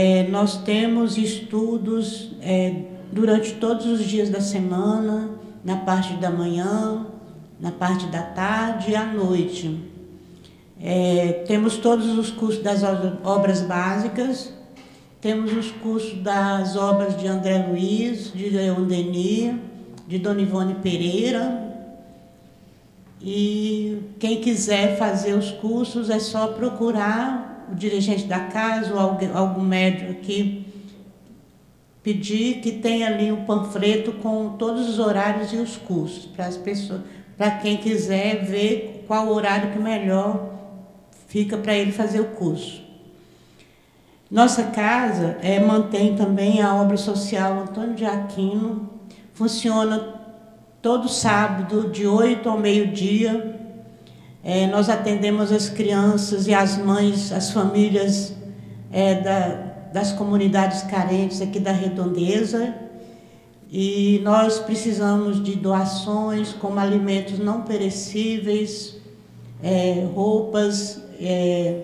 É, nós temos estudos é, durante todos os dias da semana, na parte da manhã, na parte da tarde e à noite. É, temos todos os cursos das obras básicas, temos os cursos das obras de André Luiz, de Leon Denis, de Dona Ivone Pereira. E quem quiser fazer os cursos é só procurar o dirigente da casa ou algum, algum médium aqui, pedir que tenha ali o um panfleto com todos os horários e os cursos, para as pessoas, para quem quiser ver qual horário que melhor fica para ele fazer o curso. Nossa casa é, mantém também a obra social Antônio de Aquino, funciona todo sábado, de 8 ao meio-dia. É, nós atendemos as crianças e as mães, as famílias é, da, das comunidades carentes aqui da Redondeza. E nós precisamos de doações como alimentos não perecíveis, é, roupas é,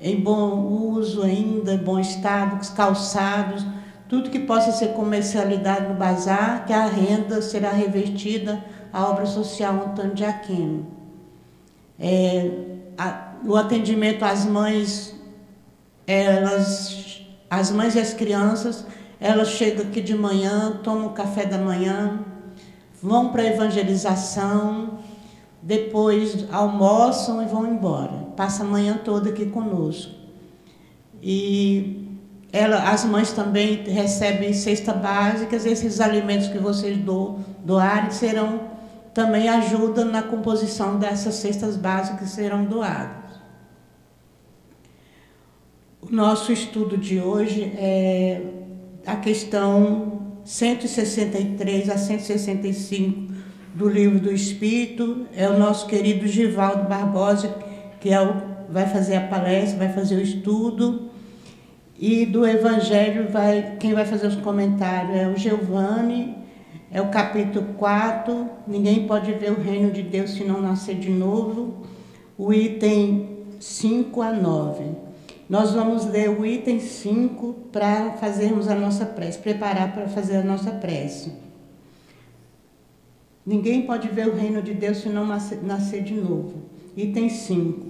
em bom uso ainda, em bom estado, calçados, tudo que possa ser comercializado no bazar, que a renda será revertida à obra social Antônio de Aquino. É, a, o atendimento às mães, elas, as mães e as crianças, elas chegam aqui de manhã, tomam o café da manhã, vão para a evangelização, depois almoçam e vão embora. Passa a manhã toda aqui conosco. E ela, as mães também recebem cesta básicas, esses alimentos que vocês do, doarem serão também ajudam na composição dessas cestas básicas que serão doadas. O nosso estudo de hoje é a questão 163 a 165 do Livro do Espírito é o nosso querido Givaldo Barbosa, que é o, vai fazer a palestra, vai fazer o estudo. E do Evangelho, vai, quem vai fazer os comentários é o Giovanni, é o capítulo 4, ninguém pode ver o reino de Deus se não nascer de novo, o item 5 a 9. Nós vamos ler o item 5 para fazermos a nossa prece, preparar para fazer a nossa prece. Ninguém pode ver o reino de Deus se não nascer de novo. Item 5.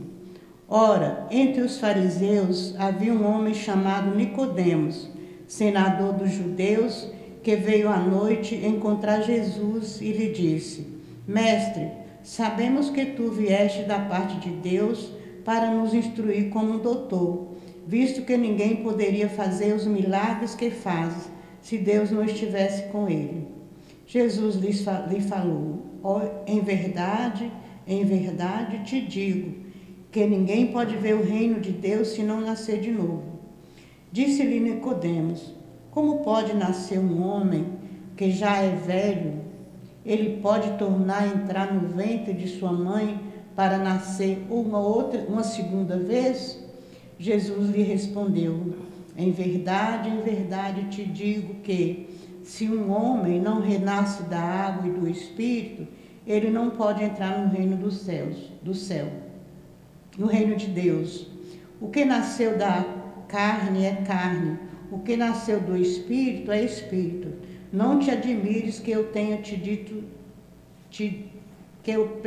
Ora, entre os fariseus havia um homem chamado Nicodemos, senador dos judeus, que veio à noite encontrar Jesus e lhe disse: Mestre, sabemos que tu vieste da parte de Deus para nos instruir como doutor, visto que ninguém poderia fazer os milagres que fazes se Deus não estivesse com ele. Jesus lhe falou: oh, Em verdade, em verdade te digo que ninguém pode ver o reino de Deus se não nascer de novo. Disse-lhe Nicodemos: Como pode nascer um homem que já é velho? Ele pode tornar a entrar no ventre de sua mãe para nascer uma outra, uma segunda vez? Jesus lhe respondeu: Em verdade, em verdade te digo que se um homem não renasce da água e do espírito, ele não pode entrar no reino dos céus, do céu, no reino de Deus. O que nasceu da carne é carne, o que nasceu do espírito é espírito. Não te admires que eu tenha te dito te, que eu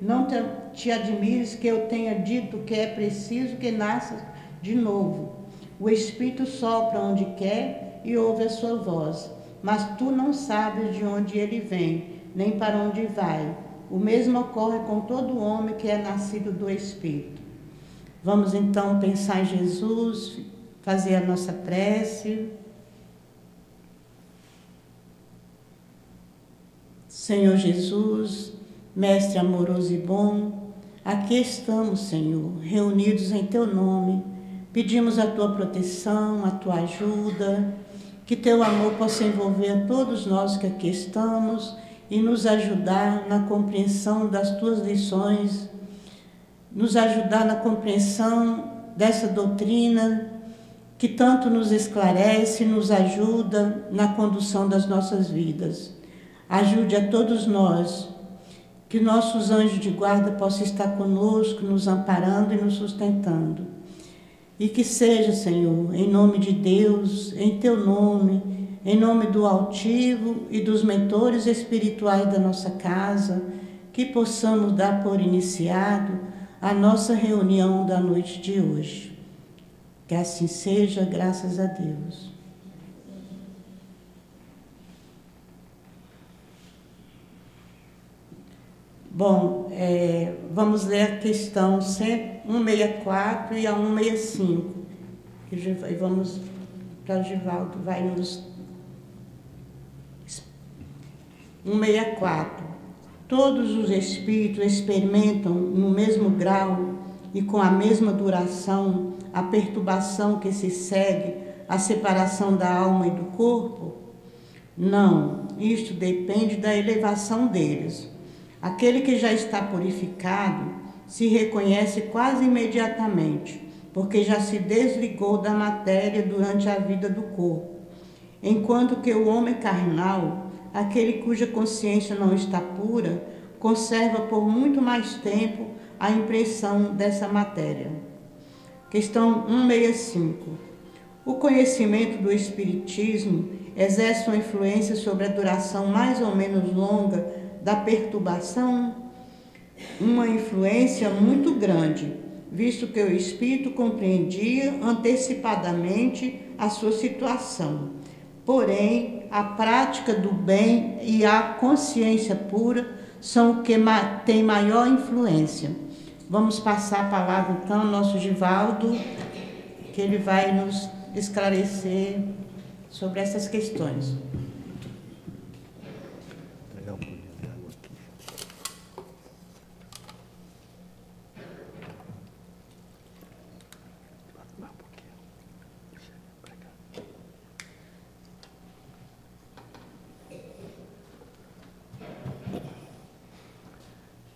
não te, te admires que eu tenha dito que é preciso que nasças de novo. O espírito sopra onde quer e ouve a sua voz mas tu não sabes de onde ele vem, nem para onde vai. O mesmo ocorre com todo homem que é nascido do Espírito. Vamos então pensar em Jesus, fazer a nossa prece. Senhor Jesus, Mestre amoroso e bom, aqui estamos, Senhor, reunidos em Teu nome. Pedimos a Tua proteção, a Tua ajuda que teu amor possa envolver a todos nós que aqui estamos e nos ajudar na compreensão das tuas lições, nos ajudar na compreensão dessa doutrina que tanto nos esclarece, nos ajuda na condução das nossas vidas. Ajude a todos nós, que nossos anjos de guarda possam estar conosco, nos amparando e nos sustentando E que seja, Senhor, em nome de Deus, em teu nome, em nome do altivo e dos mentores espirituais da nossa casa, que possamos dar por iniciado a nossa reunião da noite de hoje. Que assim seja, graças a Deus. Bom, é, vamos ler a questão 164 e a 165. E vamos para Givaldo, vai nos 164. Todos os espíritos experimentam no mesmo grau e com a mesma duração a perturbação que se segue à separação da alma e do corpo? Não, isto depende da elevação deles. Aquele que já está purificado se reconhece quase imediatamente, porque já se desligou da matéria durante a vida do corpo. Enquanto que o homem carnal aquele cuja consciência não está pura, conserva por muito mais tempo a impressão dessa matéria. Questão 165. O conhecimento do Espiritismo exerce uma influência sobre a duração mais ou menos longa da perturbação? Uma influência muito grande, visto que o Espírito compreendia antecipadamente a sua situação. Porém, a prática do bem e a consciência pura são o que tem maior influência. Vamos passar a palavra então ao nosso Givaldo, que ele vai nos esclarecer sobre essas questões.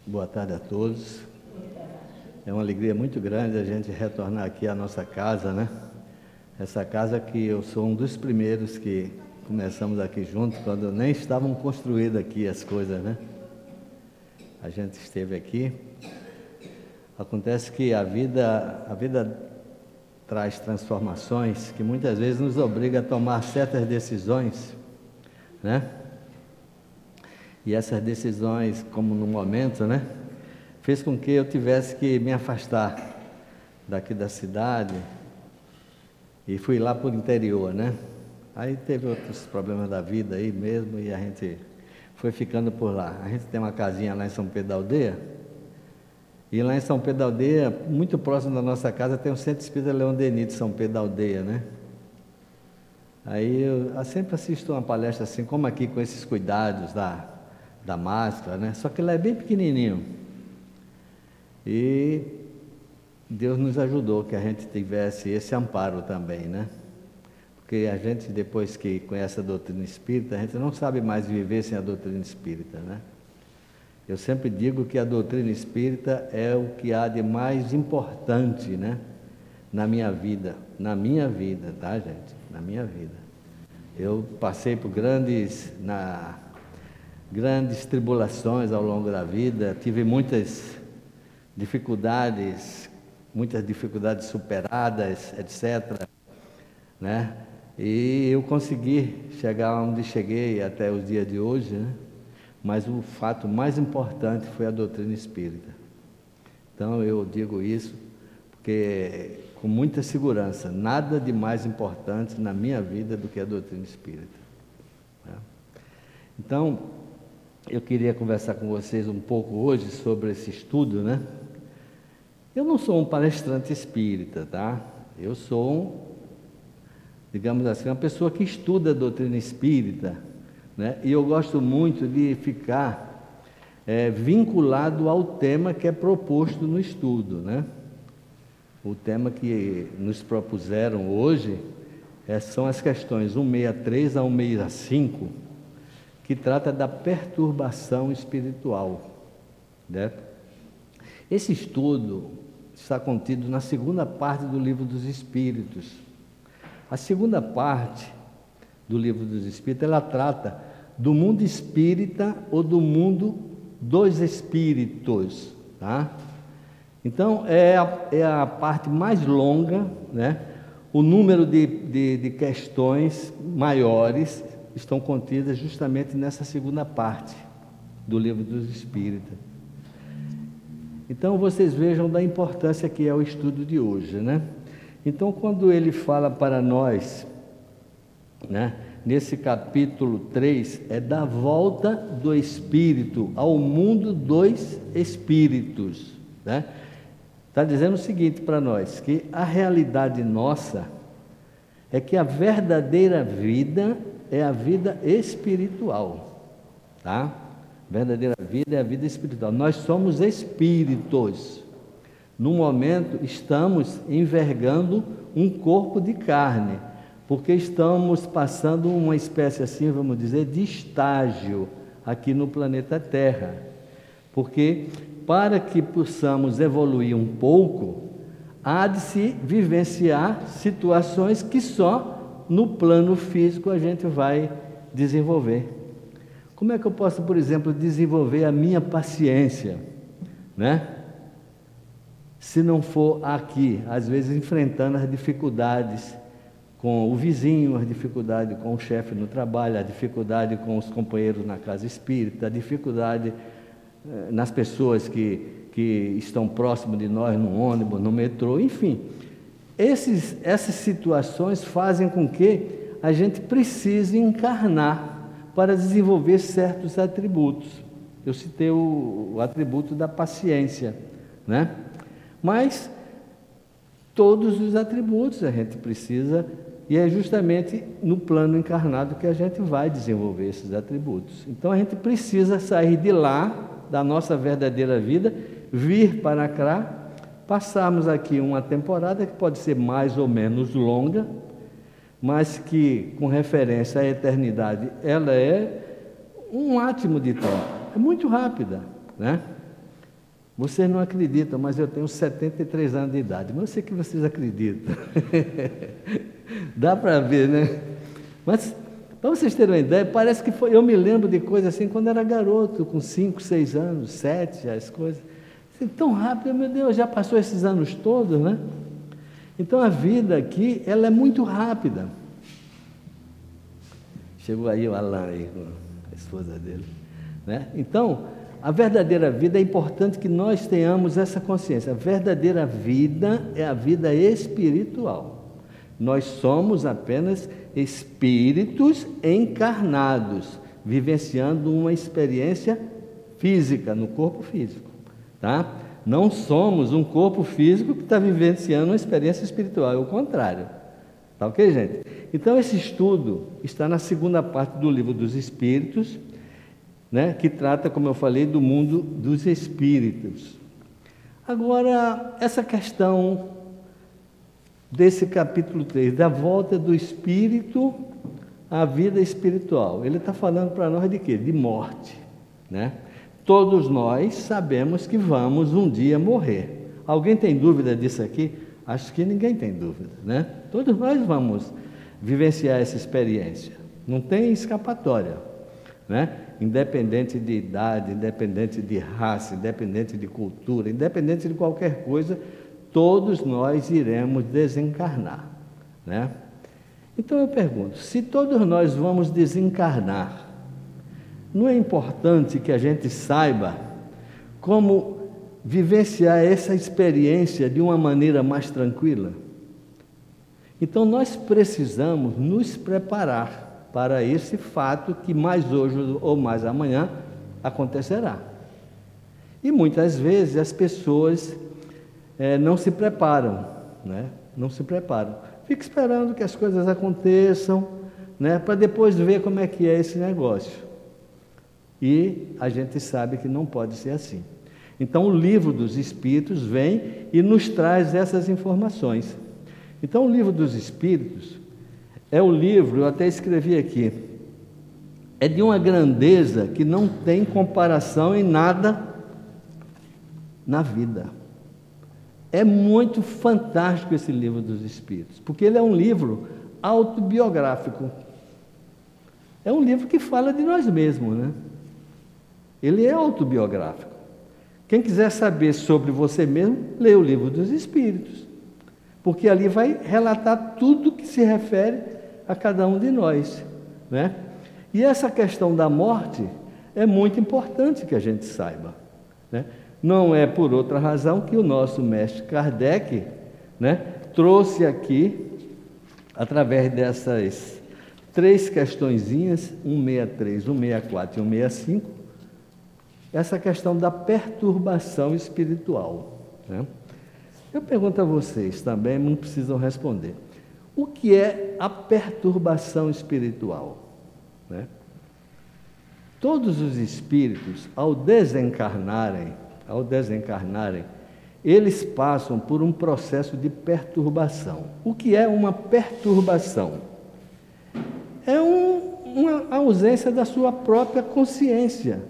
Boa tarde a todos. É uma alegria muito grande a gente retornar aqui à nossa casa, né? Essa casa que eu sou um dos primeiros que começamos aqui juntos, quando nem estavam construídas aqui as coisas, né? A gente esteve aqui. Acontece que a vida, a vida traz transformações que muitas vezes nos obriga a tomar certas decisões, né? E essas decisões, como no momento, né, fez com que eu tivesse que me afastar daqui da cidade e fui lá para o interior, né? Aí teve outros problemas da vida aí mesmo e a gente foi ficando por lá. A gente tem uma casinha lá em São Pedro da Aldeia. E lá em São Pedro da Aldeia, muito próximo da nossa casa, tem o Centro Espírita Leão Denis de São Pedro da Aldeia, né? Aí eu sempre assisto uma palestra assim, como aqui, com esses cuidados da, da máscara, né? Só que ele é bem pequenininho. E Deus nos ajudou que a gente tivesse esse amparo também, né? Porque a gente, depois que conhece a doutrina espírita, a gente não sabe mais viver sem a doutrina espírita, né? Eu sempre digo que a doutrina espírita é o que há de mais importante, né? Na minha vida, na minha vida, tá, gente? Na minha vida. Eu passei por grandes, na, grandes tribulações ao longo da vida, tive muitas dificuldades, muitas dificuldades superadas, etc. Né? E eu consegui chegar onde cheguei até os dias de hoje, né? mas o fato mais importante foi a doutrina espírita. Então eu digo isso porque com muita segurança, nada de mais importante na minha vida do que a doutrina espírita. Né? Então, eu queria conversar com vocês um pouco hoje sobre esse estudo, né? Eu não sou um palestrante espírita, tá? Eu sou, digamos assim, uma pessoa que estuda a doutrina espírita, né? E eu gosto muito de ficar é, vinculado ao tema que é proposto no estudo, né? O tema que nos propuseram hoje é, são as questões 163 a 165 que trata da perturbação espiritual. Né? Esse estudo está contido na segunda parte do livro dos Espíritos. A segunda parte do livro dos Espíritos, ela trata do mundo espírita ou do mundo dos espíritos, tá? Então, é a, é a parte mais longa, né? o número de, de, de questões maiores estão contidas justamente nessa segunda parte do livro dos Espíritos. Então vocês vejam da importância que é o estudo de hoje, né? Então quando ele fala para nós, né, nesse capítulo 3, é da volta do espírito ao mundo dos espíritos, né? Está dizendo o seguinte para nós: que a realidade nossa é que a verdadeira vida é a vida espiritual, tá? Verdadeira vida é a vida espiritual. Nós somos espíritos. No momento, estamos envergando um corpo de carne, porque estamos passando uma espécie assim, vamos dizer, de estágio aqui no planeta Terra. Porque para que possamos evoluir um pouco, há de se vivenciar situações que só no plano físico a gente vai desenvolver. Como é que eu posso, por exemplo, desenvolver a minha paciência, né? Se não for aqui, às vezes enfrentando as dificuldades com o vizinho, as dificuldades com o chefe no trabalho, a dificuldade com os companheiros na casa espírita, a dificuldade eh, nas pessoas que, que estão próximo de nós, no ônibus, no metrô, enfim. Esses, essas situações fazem com que a gente precise encarnar para desenvolver certos atributos. Eu citei o, o atributo da paciência, né? Mas todos os atributos a gente precisa e é justamente no plano encarnado que a gente vai desenvolver esses atributos. Então a gente precisa sair de lá da nossa verdadeira vida, vir para cá, passarmos aqui uma temporada que pode ser mais ou menos longa, mas que, com referência à eternidade, ela é um átimo de tempo, é muito rápida, né? Vocês não acreditam, mas eu tenho 73 anos de idade, mas eu sei que vocês acreditam. Dá para ver, né? Mas para vocês terem uma ideia, parece que foi, eu me lembro de coisas assim quando era garoto, com 5, 6 anos, 7, as coisas. Assim, tão rápido, meu Deus, já passou esses anos todos, né? Então a vida aqui, ela é muito rápida. Chegou aí o Alain aí, a esposa dele. Né? Então, a verdadeira vida é importante que nós tenhamos essa consciência. A verdadeira vida é a vida espiritual. Nós somos apenas espíritos encarnados, vivenciando uma experiência física, no corpo físico. Tá? Não somos um corpo físico que está vivenciando uma experiência espiritual, é o contrário. Tá ok, gente? Então, esse estudo está na segunda parte do livro dos Espíritos, né, que trata, como eu falei, do mundo dos espíritos. Agora, essa questão desse capítulo 3, da volta do espírito à vida espiritual. Ele está falando para nós de quê? De morte. Né? Todos nós sabemos que vamos um dia morrer. Alguém tem dúvida disso aqui? Acho que ninguém tem dúvida, né? Todos nós vamos vivenciar essa experiência. Não tem escapatória, né? Independente de idade, independente de raça, independente de cultura, independente de qualquer coisa, todos nós iremos desencarnar, né? Então eu pergunto, se todos nós vamos desencarnar, não é importante que a gente saiba como vivenciar essa experiência de uma maneira mais tranquila? Então nós precisamos nos preparar para esse fato que mais hoje ou mais amanhã acontecerá. E muitas vezes as pessoas é, não se preparam, né? não se preparam. Fica esperando que as coisas aconteçam, né? para depois ver como é que é esse negócio. E a gente sabe que não pode ser assim. Então o livro dos Espíritos vem e nos traz essas informações. Então o livro dos Espíritos é o livro, eu até escrevi aqui, é de uma grandeza que não tem comparação em nada na vida. É muito fantástico esse livro dos Espíritos, porque ele é um livro autobiográfico. É um livro que fala de nós mesmos, né? Ele é autobiográfico. Quem quiser saber sobre você mesmo, lê o livro dos Espíritos, porque ali vai relatar tudo que se refere a cada um de nós, né? E essa questão da morte é muito importante que a gente saiba, né? Não é por outra razão que o nosso mestre Kardec, né, trouxe aqui através dessas três questõezinhas, 163, 164 e 165, essa questão da perturbação espiritual. Né? Eu pergunto a vocês também, não precisam responder. O que é a perturbação espiritual? Né? Todos os espíritos, ao desencarnarem, ao desencarnarem, eles passam por um processo de perturbação. O que é uma perturbação? é um, uma ausência da sua própria consciência.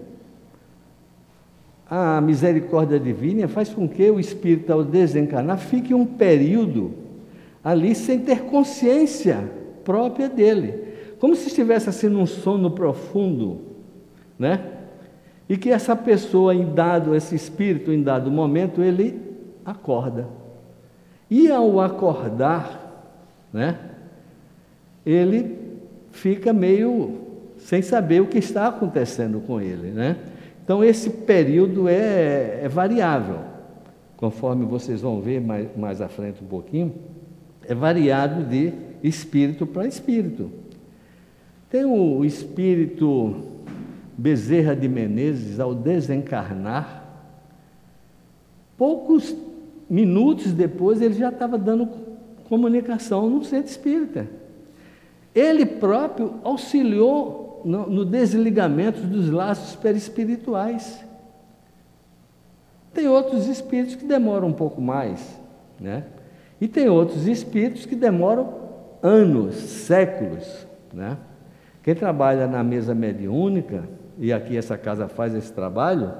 A misericórdia divina faz com que o espírito, ao desencarnar, fique um período ali sem ter consciência própria dele, como se estivesse assim num sono profundo, né? E que essa pessoa, em dado, esse espírito, em dado momento, ele acorda. E ao acordar, né? Ele fica meio sem saber o que está acontecendo com ele, né? Então esse período é, é variável, conforme vocês vão ver mais, mais à frente um pouquinho, é variado de espírito para espírito. Tem o espírito Bezerra de Menezes, ao desencarnar, poucos minutos depois ele já estava dando comunicação no centro espírita. Ele próprio auxiliou no, no desligamento dos laços perispirituais. Tem outros espíritos que demoram um pouco mais, né? E tem outros espíritos que demoram anos, séculos, né? Quem trabalha na mesa mediúnica, e aqui essa casa faz esse trabalho,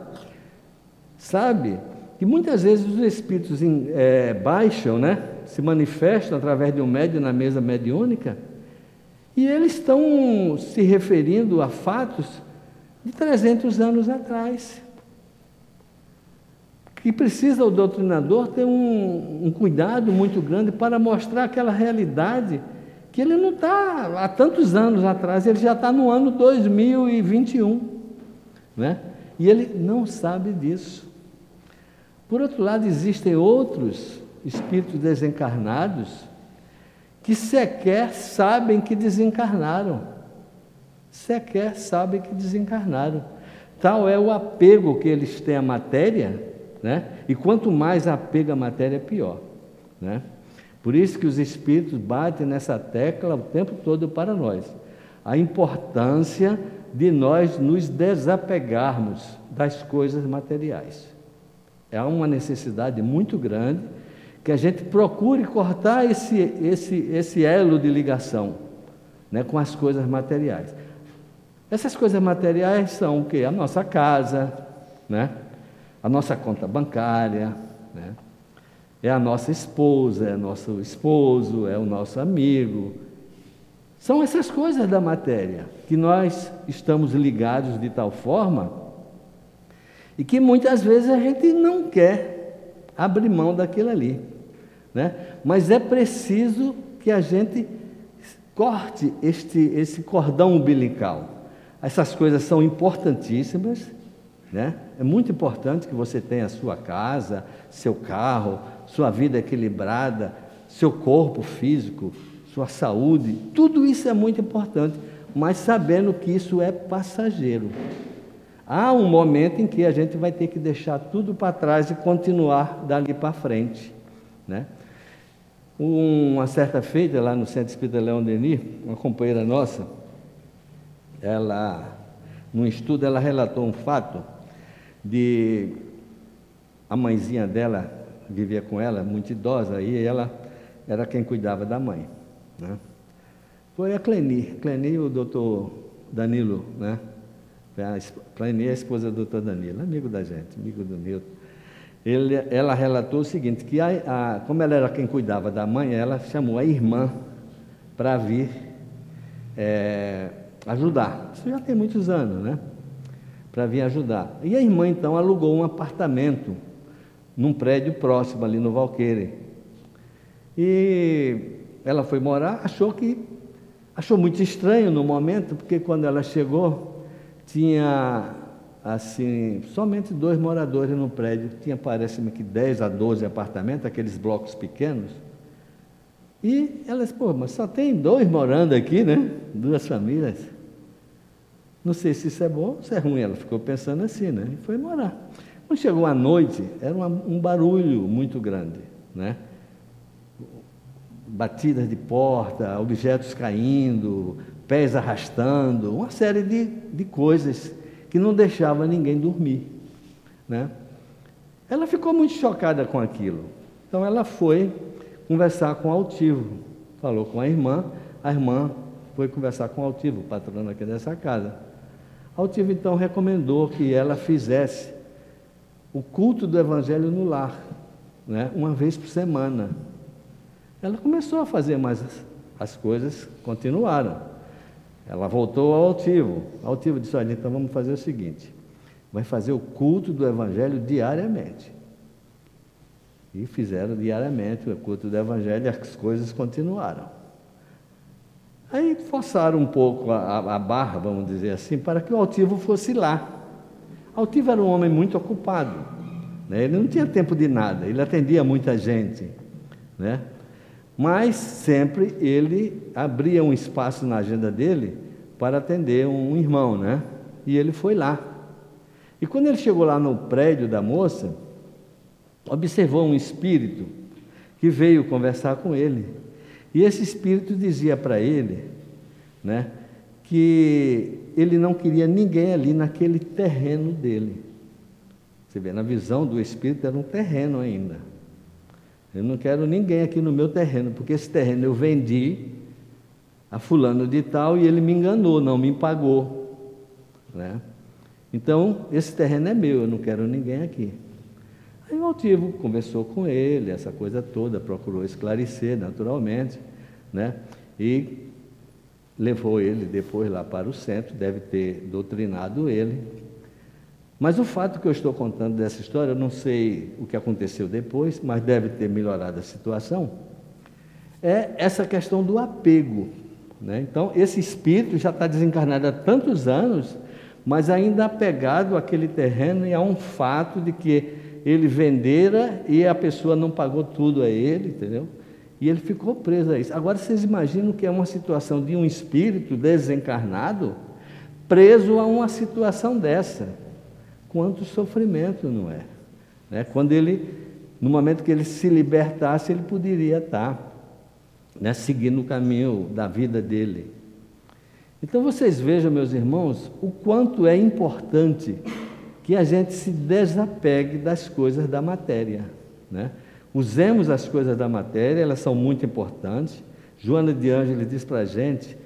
sabe que muitas vezes os espíritos é, baixam, né? Se manifestam através de um médium na mesa mediúnica e eles estão se referindo a fatos de 300 anos atrás. E precisa o doutrinador ter um, um cuidado muito grande para mostrar aquela realidade que ele não está há tantos anos atrás, ele já está no ano 2021. Né? E ele não sabe disso. Por outro lado, existem outros espíritos desencarnados que sequer sabem que desencarnaram. Sequer sabem que desencarnaram. Tal é o apego que eles têm à matéria, né? e quanto mais apego à matéria, pior. Né? Por isso que os espíritos batem nessa tecla o tempo todo para nós. A importância de nós nos desapegarmos das coisas materiais. É uma necessidade muito grande que a gente procure cortar esse, esse, esse elo de ligação né, com as coisas materiais. Essas coisas materiais são o quê? A nossa casa, né? a nossa conta bancária, né? é a nossa esposa, é nosso esposo, é o nosso amigo. São essas coisas da matéria que nós estamos ligados de tal forma e que muitas vezes a gente não quer abrir mão daquilo ali. Né? Mas é preciso que a gente corte este, esse cordão umbilical. Essas coisas são importantíssimas, né? É muito importante que você tenha sua casa, seu carro, sua vida equilibrada, seu corpo físico, sua saúde, tudo isso é muito importante, mas sabendo que isso é passageiro. Há um momento em que a gente vai ter que deixar tudo para trás e continuar dali para frente, né? Uma certa feita, lá no Centro Espírita Leão Denis, uma companheira nossa, ela, num estudo, ela relatou um fato de a mãezinha dela vivia com ela, muito idosa, e ela era quem cuidava da mãe. Né? Foi a Cleni, Cleni o doutor Danilo, né? Cleni é a esposa do doutor Danilo, amigo da gente, amigo do Nilton ele, ela relatou o seguinte, que a, a, como ela era quem cuidava da mãe, ela chamou a irmã para vir é, ajudar. Isso já tem muitos anos, né? para vir ajudar. E a irmã então alugou um apartamento num prédio próximo ali no Valqueire. E ela foi morar, achou que achou muito estranho no momento, porque quando ela chegou, tinha assim, somente dois moradores no prédio, tinha parece-me que 10 a 12 apartamentos, aqueles blocos pequenos. E ela disse, pô, mas só tem dois morando aqui, né? Duas famílias. Não sei se isso é bom ou se é ruim. Ela ficou pensando assim, né? E foi morar. Quando chegou a noite, era uma, um barulho muito grande, né? Batidas de porta, objetos caindo, pés arrastando, uma série de, de coisas que não deixava ninguém dormir, né? Ela ficou muito chocada com aquilo. Então ela foi conversar com o altivo, falou com a irmã, a irmã foi conversar com o altivo, patrono aqui dessa casa. Altivo então recomendou que ela fizesse o culto do Evangelho no lar, né, uma vez por semana. Ela começou a fazer, mas as coisas continuaram. Ela voltou ao altivo. O altivo disse: Olha, então vamos fazer o seguinte: vai fazer o culto do Evangelho diariamente. E fizeram diariamente o culto do Evangelho e as coisas continuaram. Aí forçaram um pouco a, a, barra, vamos dizer assim, para que o altivo fosse lá. Altivo era um homem muito ocupado, né? ele não tinha tempo de nada, ele atendia muita gente, né? Mas sempre ele abria um espaço na agenda dele para atender um irmão, né? e ele foi lá. E quando ele chegou lá no prédio da moça, observou um espírito que veio conversar com ele. E esse espírito dizia para ele, né, que ele não queria ninguém ali naquele terreno dele. Você vê, na visão do espírito era um terreno ainda. Eu não quero ninguém aqui no meu terreno, porque esse terreno eu vendi a fulano de tal e ele me enganou, não me pagou. Né? Então, esse terreno é meu, eu não quero ninguém aqui. Aí o altivo conversou com ele, essa coisa toda, procurou esclarecer naturalmente, né? E levou ele depois lá para o centro, deve ter doutrinado ele. Mas o fato que eu estou contando dessa história, eu não sei o que aconteceu depois, mas deve ter melhorado a situação, é essa questão do apego. Né? Então, esse espírito já está desencarnado há tantos anos, mas ainda apegado àquele terreno e a um fato de que ele vendera e a pessoa não pagou tudo a ele, entendeu? E ele ficou preso a isso. Agora vocês imaginam que é uma situação de um espírito desencarnado preso a uma situação dessa. Quanto sofrimento, não é? Né? Quando ele, no momento que ele se libertasse, ele poderia estar né, seguindo o caminho da vida dele. Então vocês vejam, meus irmãos, o quanto é importante que a gente se desapegue das coisas da matéria. Né? Usemos as coisas da matéria, elas são muito importantes. Joana de Ângeles diz para a gente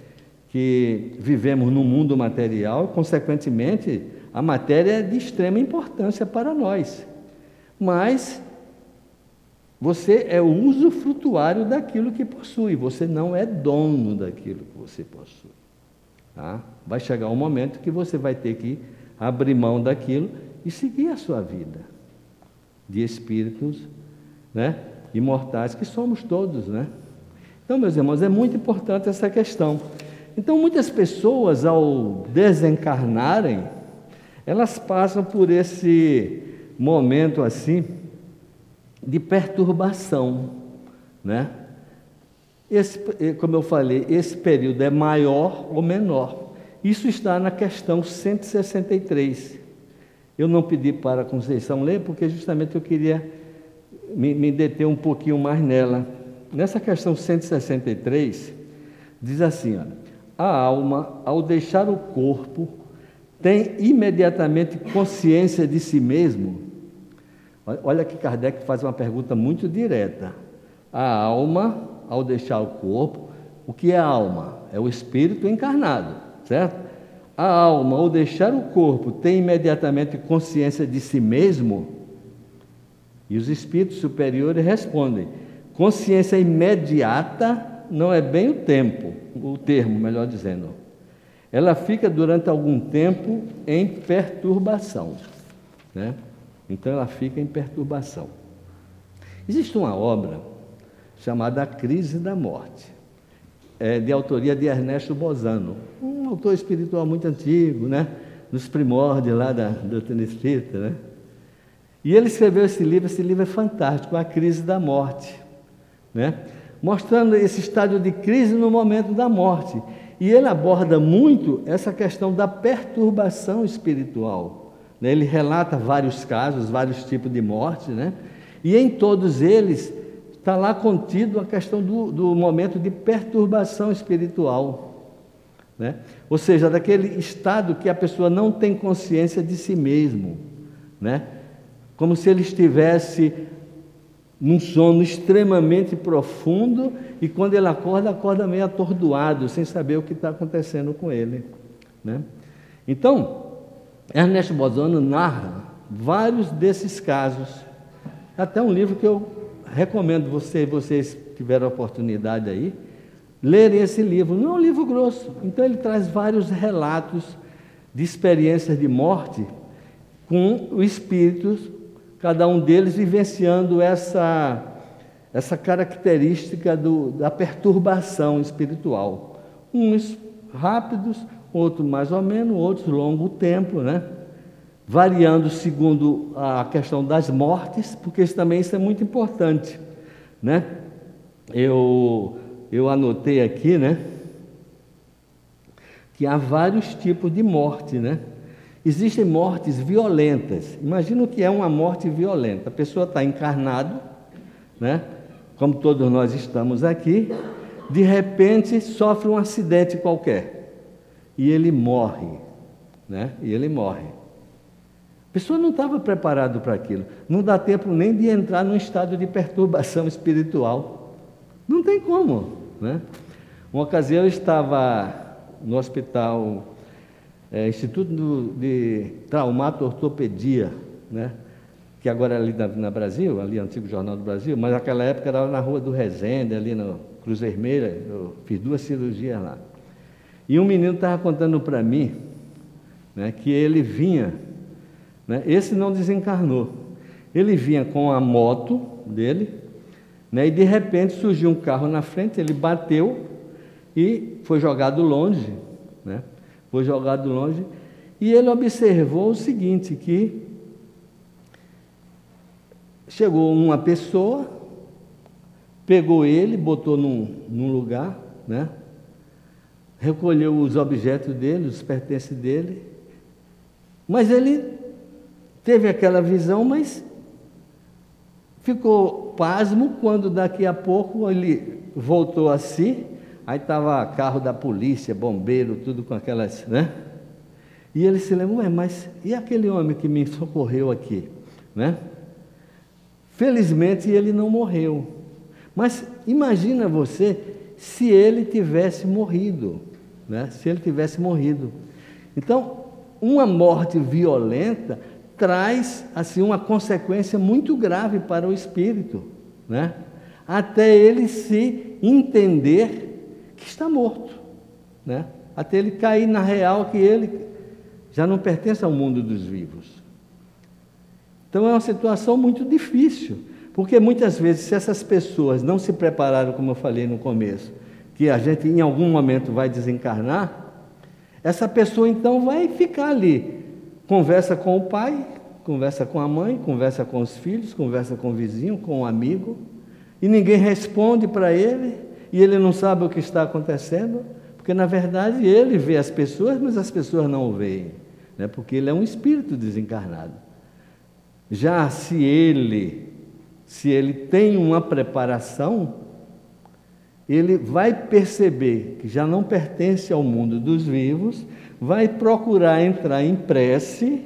que vivemos num mundo material, consequentemente, a matéria é de extrema importância para nós. Mas você é o usufrutuário daquilo que possui, você não é dono daquilo que você possui. Tá? Vai chegar um momento que você vai ter que abrir mão daquilo e seguir a sua vida de espíritos né, imortais, que somos todos. Né? Então, meus irmãos, é muito importante essa questão. Então, muitas pessoas, ao desencarnarem, elas passam por esse momento assim de perturbação, né? Esse, como eu falei, esse período é maior ou menor. Isso está na questão 163. Eu não pedi para a Conceição ler, porque justamente eu queria me, me deter um pouquinho mais nela. Nessa questão 163, diz assim: ó, a alma, ao deixar o corpo, tem imediatamente consciência de si mesmo. Olha que Kardec faz uma pergunta muito direta. A alma, ao deixar o corpo, o que é a alma? É o espírito encarnado certo? A alma, ao deixar o corpo, tem imediatamente consciência de si mesmo? E os espíritos superiores respondem: consciência imediata não é bem o tempo, o termo, melhor dizendo. Ela fica durante algum tempo em perturbação. Né? Então ela fica em perturbação. Existe uma obra chamada A Crise da Morte, é de autoria de Ernesto Bozano, um autor espiritual muito antigo, né? nos primórdios lá da doutrina espírita. Né? E ele escreveu esse livro, esse livro é fantástico, A Crise da Morte, né? mostrando esse estádio de crise no momento da morte. E ele aborda muito essa questão da perturbação espiritual. Né? Ele relata vários casos, vários tipos de morte, né? e em todos eles está lá contido a questão do, do momento de perturbação espiritual. Né? Ou seja, daquele estado que a pessoa não tem consciência de si mesmo. Né? Como se ele estivesse num sono extremamente profundo e quando ele acorda, acorda meio atordoado, sem saber o que está acontecendo com ele. Né? Então, Ernesto Bozano narra vários desses casos. Até um livro que eu recomendo você, vocês tiveram a oportunidade aí, lerem esse livro. Não é um livro grosso, então ele traz vários relatos de experiências de morte com os espíritos cada um deles vivenciando essa, essa característica do, da perturbação espiritual. Uns rápidos, outros mais ou menos, outros longo tempo, né? variando segundo a questão das mortes, porque isso também isso é muito importante. Né? Eu, eu anotei aqui né, que há vários tipos de morte, né? Existem mortes violentas. Imagina o que é uma morte violenta. A pessoa está encarnado, né? como todos nós estamos aqui, de repente sofre um acidente qualquer e ele morre, né? E ele morre. A pessoa não estava preparada para aquilo. Não dá tempo nem de entrar num estado de perturbação espiritual. Não tem como, né? Uma ocasião eu estava no hospital é, Instituto de Traumato-Ortopedia, né? que agora é ali na, na, Brasil, ali antigo Jornal do Brasil, mas naquela época era na Rua do Resende, ali no Cruz Vermelha, eu fiz duas cirurgias lá. E um menino estava contando para mim né, que ele vinha, né, esse não desencarnou, ele vinha com a moto dele, né, e de repente surgiu um carro na frente, ele bateu e foi jogado longe. Né? Foi jogado longe, e ele observou o seguinte, que chegou uma pessoa, pegou ele, botou num, num lugar, né? recolheu os objetos dele, os pertences dele, mas ele teve aquela visão, mas ficou pasmo quando daqui a pouco ele voltou a si Aí estava carro da polícia, bombeiro, tudo com aquelas, né? E ele se lembrou, mas e aquele homem que me socorreu aqui, né? Felizmente ele não morreu. Mas imagina você se ele tivesse morrido, né? Se ele tivesse morrido. Então, uma morte violenta traz assim uma consequência muito grave para o espírito, né? Até ele se entender que está morto, né? até ele cair na real que ele já não pertence ao mundo dos vivos. Então é uma situação muito difícil, porque muitas vezes, se essas pessoas não se prepararam, como eu falei no começo, que a gente em algum momento vai desencarnar, essa pessoa então vai ficar ali, conversa com o pai, conversa com a mãe, conversa com os filhos, conversa com o vizinho, com o amigo, e ninguém responde para ele, e ele não sabe o que está acontecendo, porque na verdade ele vê as pessoas, mas as pessoas não o veem, né? porque ele é um espírito desencarnado. Já se ele, se ele tem uma preparação, ele vai perceber que já não pertence ao mundo dos vivos, vai procurar entrar em prece,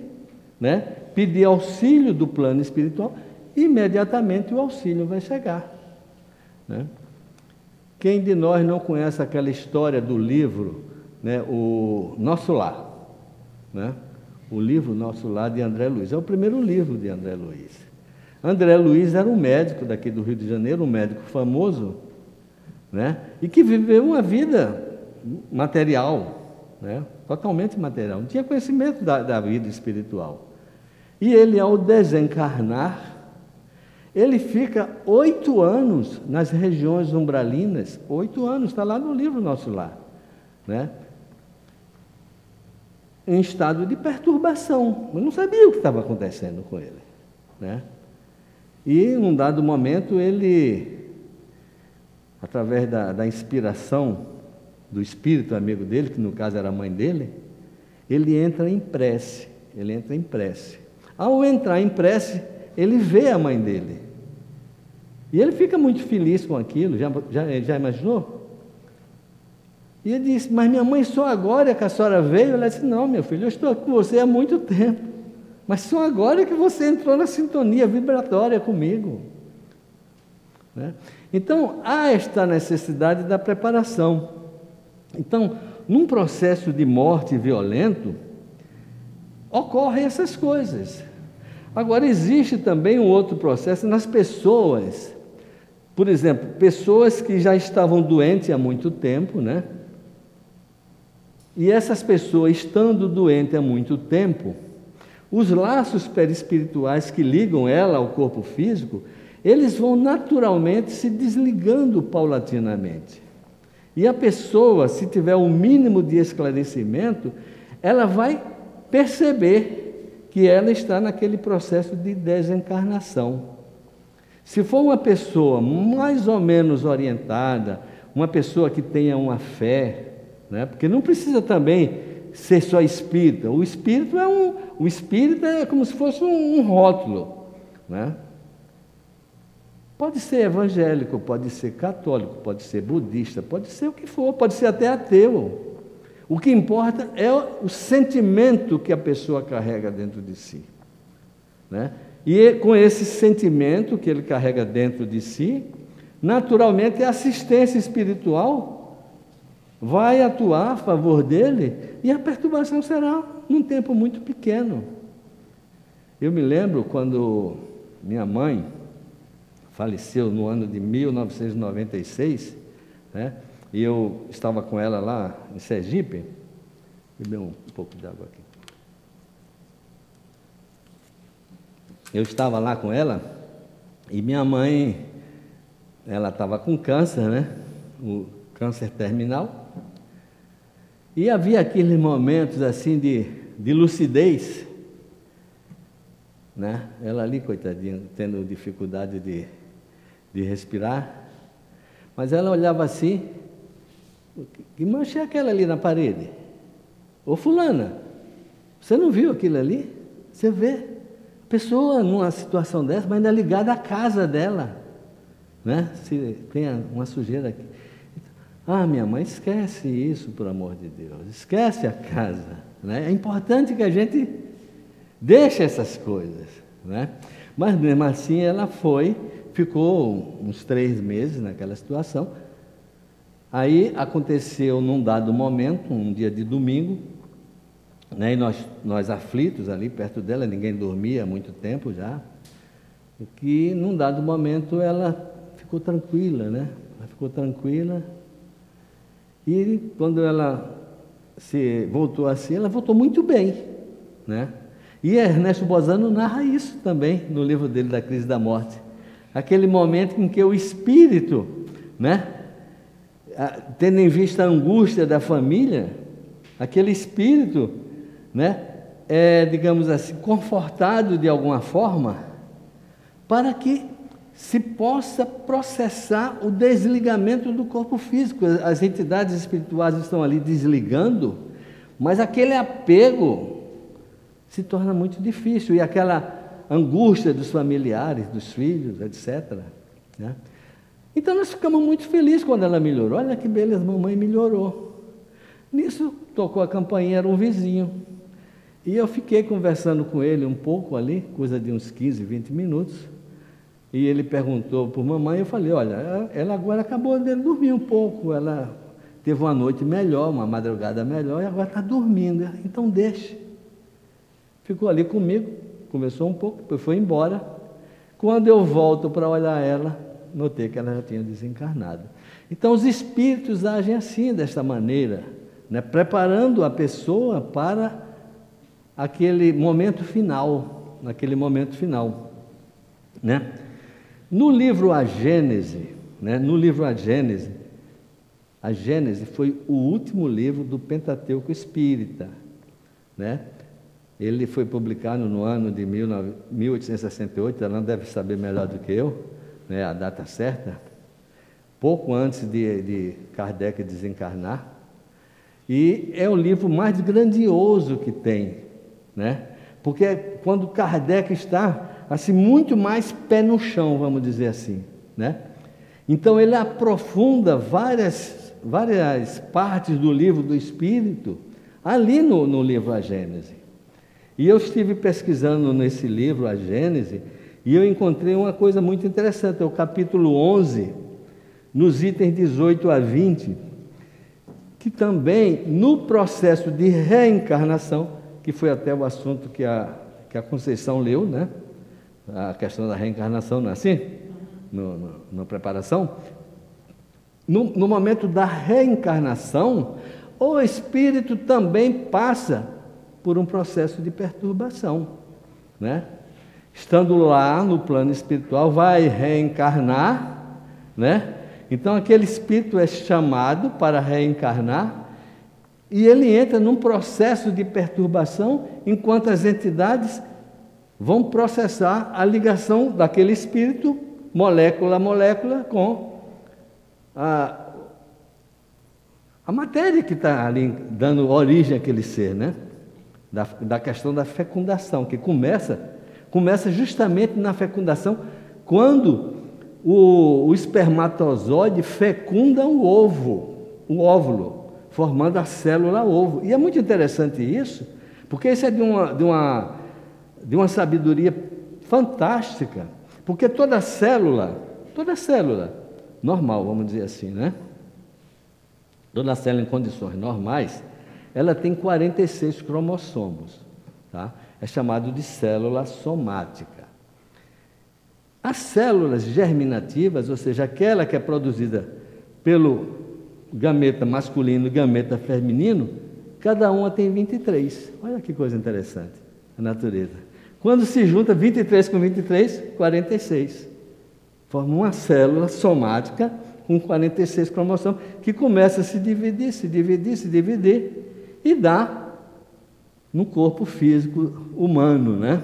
né? pedir auxílio do plano espiritual, imediatamente o auxílio vai chegar. Né? Quem de nós não conhece aquela história do livro, né, o Nosso Lar? Né? O livro Nosso Lar de André Luiz. É o primeiro livro de André Luiz. André Luiz era um médico daqui do Rio de Janeiro, um médico famoso, né? e que viveu uma vida material. né? totalmente material, não tinha conhecimento da, da vida espiritual. E ele, ao desencarnar, ele fica oito anos nas regiões umbralinas, oito anos, está lá no livro nosso lá, né? em estado de perturbação. Eu não sabia o que estava acontecendo com ele. Né? E, em um dado momento, ele, através da, da inspiração do espírito amigo dele, que no caso era a mãe dele, ele entra em prece. Ele entra em prece. Ao entrar em prece, ele vê a mãe dele. E ele fica muito feliz com aquilo. Já, já, já imaginou? E ele disse, mas minha mãe só agora que a senhora veio? Ela disse, não, meu filho, eu estou com você há muito tempo. Mas só agora que você entrou na sintonia vibratória comigo. Né? Então, há esta necessidade da preparação. Então, num processo de morte violento, ocorrem essas coisas. Agora, existe também um outro processo nas pessoas. Por exemplo, pessoas que já estavam doentes há muito tempo, né? E essas pessoas, estando doentes há muito tempo, os laços perispirituais que ligam ela ao corpo físico, eles vão naturalmente se desligando paulatinamente. E a pessoa, se tiver o um mínimo de esclarecimento, ela vai perceber que ela está naquele processo de desencarnação. Se for uma pessoa mais ou menos orientada, uma pessoa que tenha uma fé, né? Porque não precisa também ser só espírita. O espírito é um, o espírito é como se fosse um, um rótulo, né? Pode ser evangélico, pode ser católico, pode ser budista, pode ser o que for, pode ser até ateu. O que importa é o sentimento que a pessoa carrega dentro de si. Né? E com esse sentimento que ele carrega dentro de si, naturalmente a assistência espiritual vai atuar a favor dele e a perturbação será num tempo muito pequeno. Eu me lembro quando minha mãe faleceu no ano de 1996, né? E eu estava com ela lá em Sergipe. Beber um pouco de água aqui. Eu estava lá com ela e minha mãe, ela estava com câncer, né? O câncer terminal. E havia aqueles momentos assim de, de lucidez, né? Ela ali, coitadinha, tendo dificuldade de, de respirar, mas ela olhava assim, que mancha é aquela ali na parede? Ô fulana, você não viu aquilo ali? Você vê. Pessoa numa situação dessa, mas ainda ligada à casa dela. Né? Se tem uma sujeira aqui. Ah, minha mãe, esquece isso, por amor de Deus. Esquece a casa. Né? É importante que a gente deixe essas coisas. Né? Mas mesmo assim ela foi, ficou uns três meses naquela situação. Aí aconteceu num dado momento, um dia de domingo, né, e nós, nós aflitos ali perto dela, ninguém dormia há muito tempo já, que num dado momento ela ficou tranquila, né? Ela ficou tranquila, e quando ela se voltou assim, ela voltou muito bem, né? E Ernesto Bozano narra isso também no livro dele da crise da morte. Aquele momento em que o espírito, né, tendo em vista a angústia da família, aquele espírito, né, é, digamos assim, confortado de alguma forma, para que se possa processar o desligamento do corpo físico. As entidades espirituais estão ali desligando, mas aquele apego se torna muito difícil e aquela angústia dos familiares, dos filhos, etc. Né? Então nós ficamos muito felizes quando ela melhorou. Olha que beleza, mamãe melhorou. Nisso tocou a campainha, era um vizinho. E eu fiquei conversando com ele um pouco ali, coisa de uns 15, 20 minutos. E ele perguntou por mamãe, eu falei, olha, ela agora acabou de dormir um pouco, ela teve uma noite melhor, uma madrugada melhor, e agora está dormindo, então deixe. Ficou ali comigo, conversou um pouco, depois foi embora. Quando eu volto para olhar ela, notei que ela já tinha desencarnado. Então os espíritos agem assim, desta maneira, né? preparando a pessoa para aquele momento final, naquele momento final, né? No livro A Gênese, né? No livro A Gênese, a Gênese foi o último livro do Pentateuco Espírita, né? Ele foi publicado no ano de 1868, ela deve saber melhor do que eu, né, a data certa, pouco antes de, de Kardec desencarnar. E é o livro mais grandioso que tem, né? Porque quando Kardec está assim muito mais pé no chão, vamos dizer assim, né? Então ele aprofunda várias várias partes do livro do Espírito ali no, no livro A Gênese. E eu estive pesquisando nesse livro, A Gênese, e eu encontrei uma coisa muito interessante, é o capítulo 11, nos itens 18 a 20, que também no processo de reencarnação, que foi até o assunto que a, que a Conceição leu, né? A questão da reencarnação, não é assim? No, no, na preparação. No, no momento da reencarnação, o espírito também passa por um processo de perturbação, né? Estando lá no plano espiritual, vai reencarnar, né? Então aquele espírito é chamado para reencarnar e ele entra num processo de perturbação enquanto as entidades vão processar a ligação daquele espírito, molécula a molécula, com a, a matéria que está ali dando origem àquele ser, né? Da, da questão da fecundação, que começa, começa justamente na fecundação, quando o, o espermatozoide fecunda o ovo, o óvulo, formando a célula ovo. E é muito interessante isso, porque isso é de uma, de uma, de uma sabedoria fantástica, porque toda célula, toda célula normal, vamos dizer assim, né? Toda célula em condições normais, ela tem 46 cromossomos, tá? É chamado de célula somática. As células germinativas, ou seja, aquela que é produzida pelo gameta masculino e gameta feminino, cada uma tem 23. Olha que coisa interessante, a natureza. Quando se junta 23 com 23, 46 forma uma célula somática com 46 cromossomos, que começa a se dividir, se dividir, se dividir, e dá no corpo físico humano, né?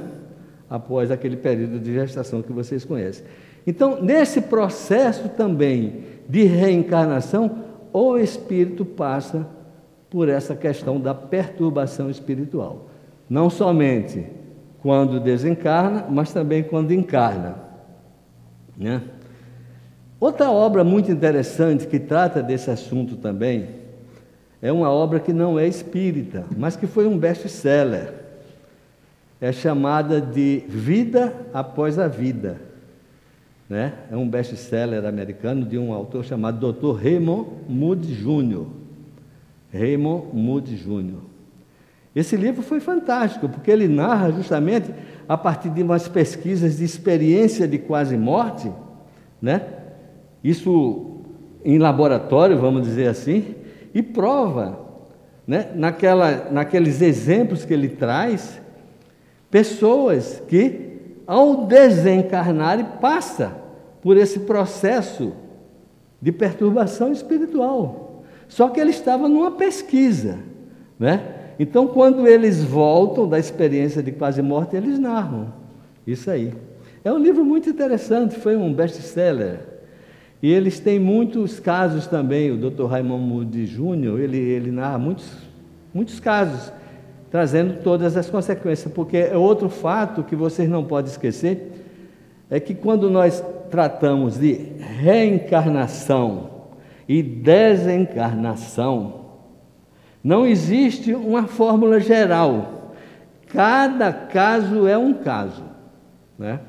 Após aquele período de gestação que vocês conhecem. Então, nesse processo também de reencarnação, o espírito passa por essa questão da perturbação espiritual. Não somente quando desencarna, mas também quando encarna. Né? Outra obra muito interessante que trata desse assunto também é uma obra que não é espírita, mas que foi um best-seller. É chamada de Vida Após a Vida. Né? É um best-seller americano de um autor chamado Dr. Raymond Moody Jr. Raymond Moody Jr. Esse livro foi fantástico, porque ele narra justamente a partir de umas pesquisas de experiência de quase morte, né? Isso em laboratório, vamos dizer assim, e prova, né? Naquela, naqueles exemplos que ele traz, pessoas que ao desencarnarem passa por esse processo de perturbação espiritual. Só que ele estava numa pesquisa, né? Então, quando eles voltam da experiência de quase morte, eles narram isso aí. É um livro muito interessante, foi um best-seller. E eles têm muitos casos também. O Dr. Raymond Moody Jr., ele, ele narra muitos, muitos casos, trazendo todas as consequências. Porque é outro fato que vocês não podem esquecer, é que quando nós tratamos de reencarnação e desencarnação, não existe uma fórmula geral. Cada caso é um caso. Né?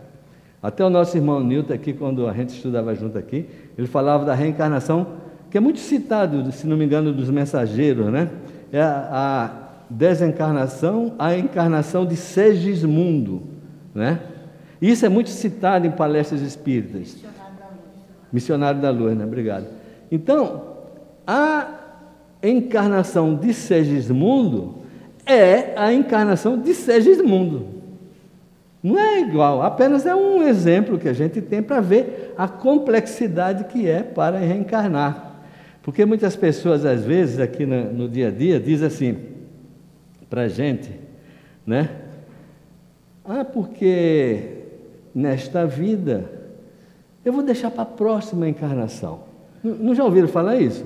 Até o nosso irmão Newton aqui, quando a gente estudava junto aqui, ele falava da reencarnação, que é muito citado, se não me engano, dos mensageiros, né? É a desencarnação, a encarnação de Segismundo, né? Isso é muito citado em palestras espíritas. Missionário da Luz. Né? Obrigado. Então, a encarnação de Segismundo é a encarnação de Segismundo. Não é igual, apenas é um exemplo que a gente tem para ver a complexidade que é para reencarnar. Porque muitas pessoas, às vezes, aqui no, no dia a dia, dizem assim para a gente, né? Ah, porque nesta vida eu vou deixar para a próxima encarnação. Não, já ouviram falar isso?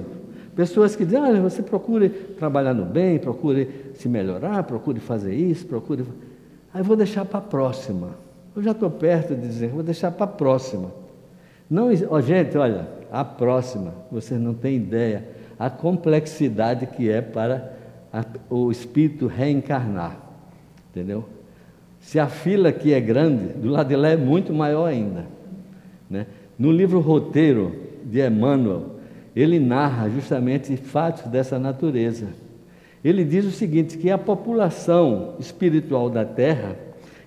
Pessoas que dizem, olha, você procure trabalhar no bem, procure se melhorar, procure fazer isso, procure. Aí vou deixar para a próxima. Eu já estou perto de dizer, vou deixar para a próxima. Não, oh, gente, olha, a próxima, vocês não têm ideia a complexidade que é para a, o espírito reencarnar. Entendeu? Se a fila aqui é grande, do lado de lá é muito maior ainda. Né? No livro Roteiro de Emmanuel, ele narra justamente fatos dessa natureza. Ele diz o seguinte: que a população espiritual da Terra,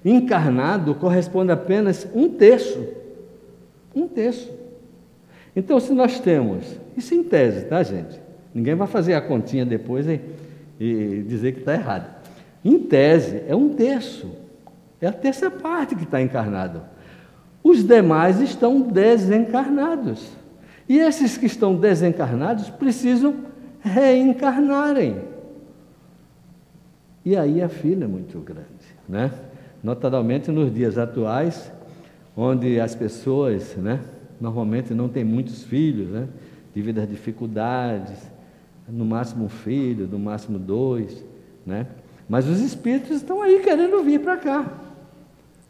encarnado, corresponde apenas um terço. Um terço. Então, se nós temos, isso em tese, tá, gente? Ninguém vai fazer a continha depois e, e dizer que está errado. Em tese, é um terço. É a terça parte que está encarnado. Os demais estão desencarnados. E esses que estão desencarnados precisam reencarnarem. E aí a fila é muito grande, né? Notadamente nos dias atuais, onde as pessoas, né, normalmente não têm muitos filhos, né, devido às dificuldades, no máximo um filho, no máximo dois, né? Mas os espíritos estão aí querendo vir para cá.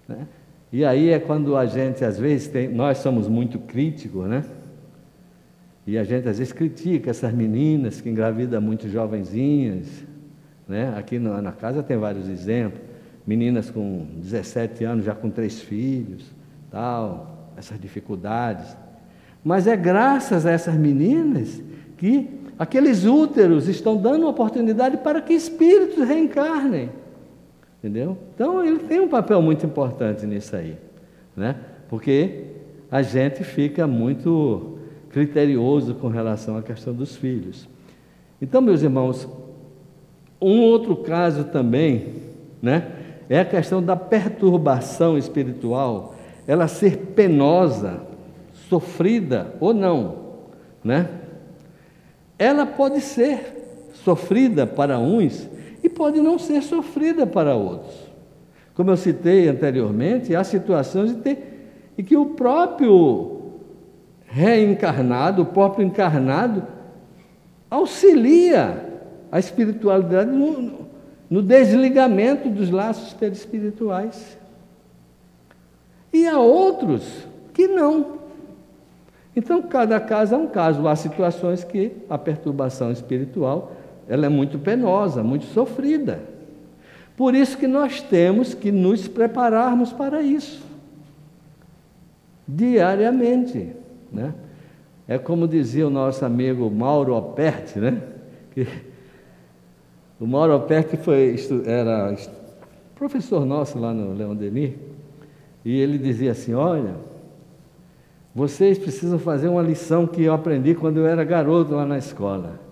Né? E aí é quando a gente, às vezes, tem, nós somos muito críticos, né? E a gente às vezes critica essas meninas que engravidam muito jovenzinhas. Né? Aqui na, na casa tem vários exemplos. Meninas com 17 anos, já com três filhos, tal, essas dificuldades. Mas é graças a essas meninas que aqueles úteros estão dando oportunidade para que espíritos reencarnem. Entendeu? Então ele tem um papel muito importante nisso aí. Né? Porque a gente fica muito criterioso com relação à questão dos filhos. Então, meus irmãos, um outro caso também, né, é a questão da perturbação espiritual, ela ser penosa, sofrida ou não, né? Ela pode ser sofrida para uns pode não ser sofrida para outros. Como eu citei anteriormente, há situações em que, o próprio reencarnado, o próprio encarnado, auxilia a espiritualidade no, no desligamento dos laços perispirituais. E há outros que não. Então, cada caso é um caso. Há situações que a perturbação espiritual ela é muito penosa, muito sofrida. Por isso que nós temos que nos prepararmos para isso diariamente. Né? É como dizia o nosso amigo Mauro Operti, né? Que o Mauro Operti foi, era professor nosso lá no Leão Denis, e ele dizia assim: Olha, vocês precisam fazer uma lição que eu aprendi quando eu era garoto lá na escola.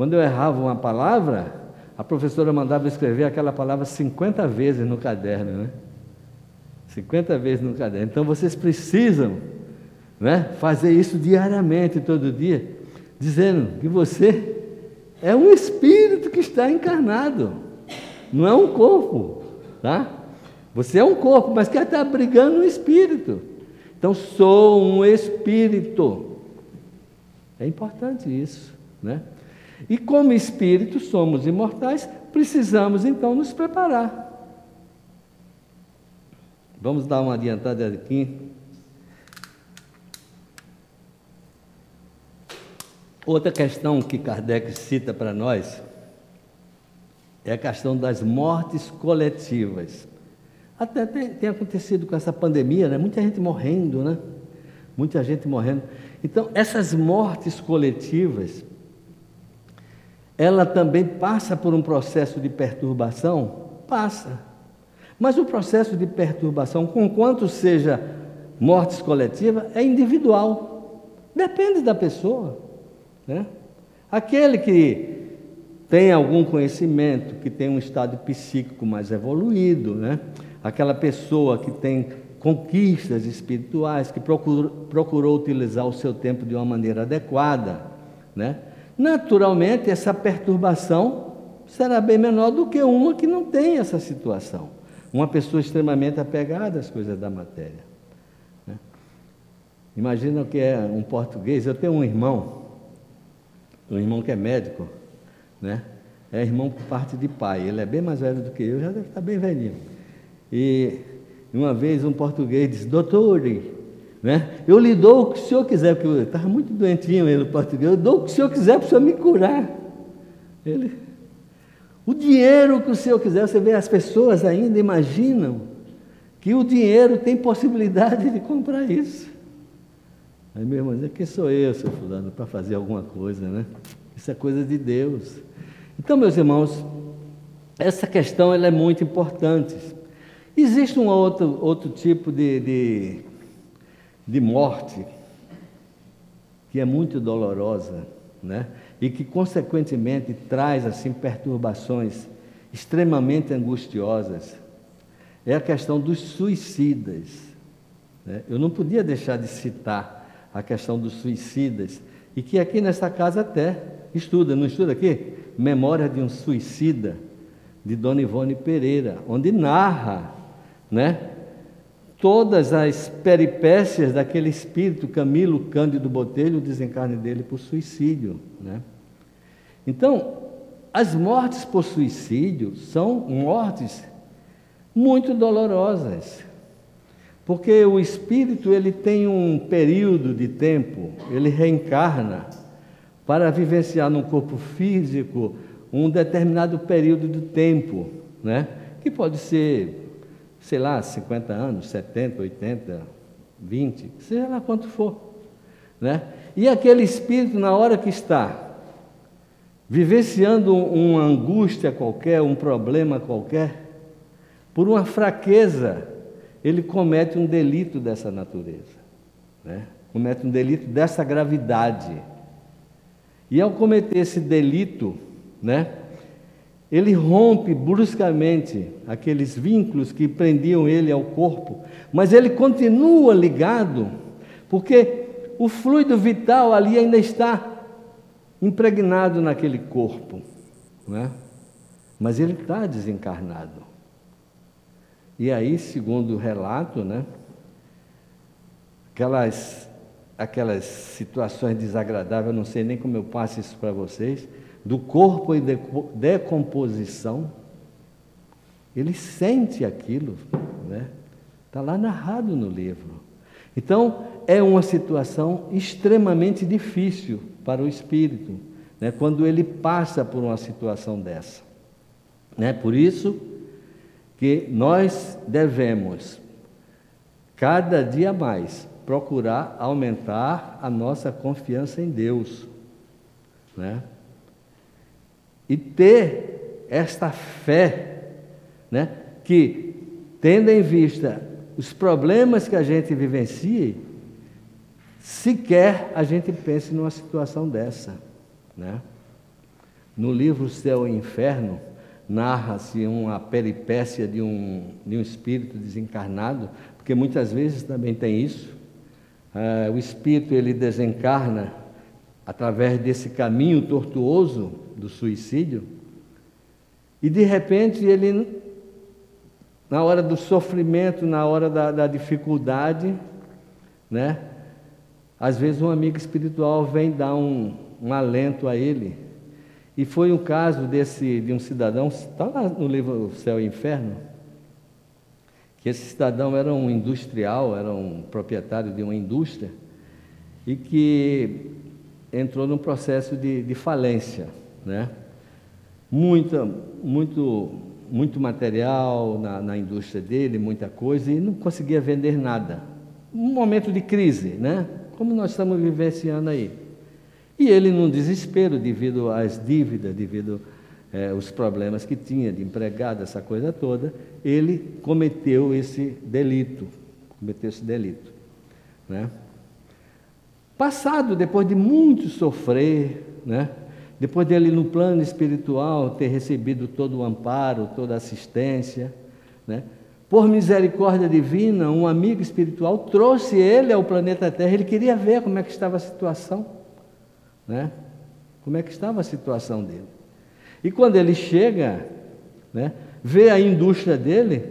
Quando eu errava uma palavra, a professora mandava escrever aquela palavra 50 vezes no caderno, né? 50 vezes no caderno. Então vocês precisam né? fazer isso diariamente, todo dia, dizendo que você é um espírito que está encarnado, não é um corpo, tá? Você é um corpo, mas que está brigando no espírito. Então, sou um espírito. É importante isso, né? E como espíritos somos imortais, precisamos então nos preparar. Vamos dar uma adiantada aqui Outra questão que Kardec cita para nós é a questão das mortes coletivas. Até tem, tem, acontecido com essa pandemia, né? Muita gente morrendo, né? Muita gente morrendo. Então, essas mortes coletivas, ela também passa por um processo de perturbação? Passa. Mas o processo de perturbação, com quanto seja mortes coletivas, é individual. Depende da pessoa. Né? Aquele que tem algum conhecimento, que tem um estado psíquico mais evoluído, né? aquela pessoa que tem conquistas espirituais, que procurou utilizar o seu tempo de uma maneira adequada, né? Naturalmente essa perturbação será bem menor do que uma que não tem essa situação. Uma pessoa extremamente apegada às coisas da matéria. Né? Imagina que é um português, eu tenho um irmão, um irmão que é médico, né? É irmão por parte de pai. Ele é bem mais velho do que eu, já deve estar bem velhinho. E uma vez um português disse, doutor, né? eu lhe dou o que o senhor quiser, porque eu estava muito doentinho ele, português, eu dou o que o senhor quiser para o senhor me curar. Ele, o dinheiro que o senhor quiser, você vê, as pessoas ainda imaginam que o dinheiro tem possibilidade de comprar isso. Aí meu irmão diz, quem sou eu, seu fulano, para fazer alguma coisa, né? Isso é coisa de Deus. Então, meus irmãos, essa questão ela é muito importante. Existe um outro, outro tipo de, de, de morte que é muito dolorosa, né? E que, consequentemente, traz assim perturbações extremamente angustiosas. É a questão dos suicidas. Né? Eu não podia deixar de citar a questão dos suicidas, e que aqui nessa casa até Estuda, não estuda aqui? Memória de um Suicida, de Dona Ivone Pereira, onde narra, né? Todas as peripécias daquele espírito Camilo Cândido Botelho, o desencarne dele por suicídio, né? Então, as mortes por suicídio são mortes muito dolorosas. Porque o espírito ele tem um período de tempo, ele reencarna para vivenciar no corpo físico um determinado período de tempo, né? que pode ser, sei lá, 50 anos, 70, 80, 20, seja lá quanto for. Né? E aquele espírito, na hora que está vivenciando uma angústia qualquer, um problema qualquer, por uma fraqueza, ele comete um delito dessa natureza, né? comete um delito dessa gravidade. E ao cometer esse delito, né, ele rompe bruscamente aqueles vínculos que prendiam ele ao corpo, mas ele continua ligado, porque o fluido vital ali ainda está impregnado naquele corpo, né? mas ele está desencarnado. E aí, segundo o relato, né, aquelas aquelas situações desagradáveis, eu não sei nem como eu passo isso para vocês, do corpo em decomposição, ele sente aquilo, né? Está lá narrado no livro. Então, é uma situação extremamente difícil para o espírito, né? quando ele passa por uma situação dessa. Né? Por isso que nós devemos, cada dia mais, procurar aumentar a nossa confiança em Deus, né? E ter esta fé, né? Que tendo em vista os problemas que a gente vivencia, sequer a gente pense numa situação dessa, né? No livro Céu e Inferno, narra-se uma peripécia de um, de um espírito desencarnado, porque muitas vezes também tem isso, ah, o espírito ele desencarna através desse caminho tortuoso do suicídio, e de repente ele, na hora do sofrimento, na hora da, da dificuldade, né? Às vezes um amigo espiritual vem dar um, um alento a ele. E foi um caso desse, de um cidadão, está lá no livro Céu e Inferno, que esse cidadão era um industrial, era um proprietário de uma indústria e que entrou num processo de, de falência, né? Muita, muito, muito material na, na indústria dele, muita coisa e não conseguia vender nada. Um momento de crise, né? Como nós estamos vivenciando aí. E ele, num desespero devido às dívidas, devido é, os problemas que tinha de empregado, essa coisa toda, ele cometeu esse delito, cometeu esse delito, né? Passado, depois de muito sofrer, né? depois dele no plano espiritual ter recebido todo o amparo, toda a assistência, né? por misericórdia divina, um amigo espiritual trouxe ele ao planeta Terra. Ele queria ver como é que estava a situação, né? Como é que estava a situação dele. E quando ele chega, né, vê a indústria dele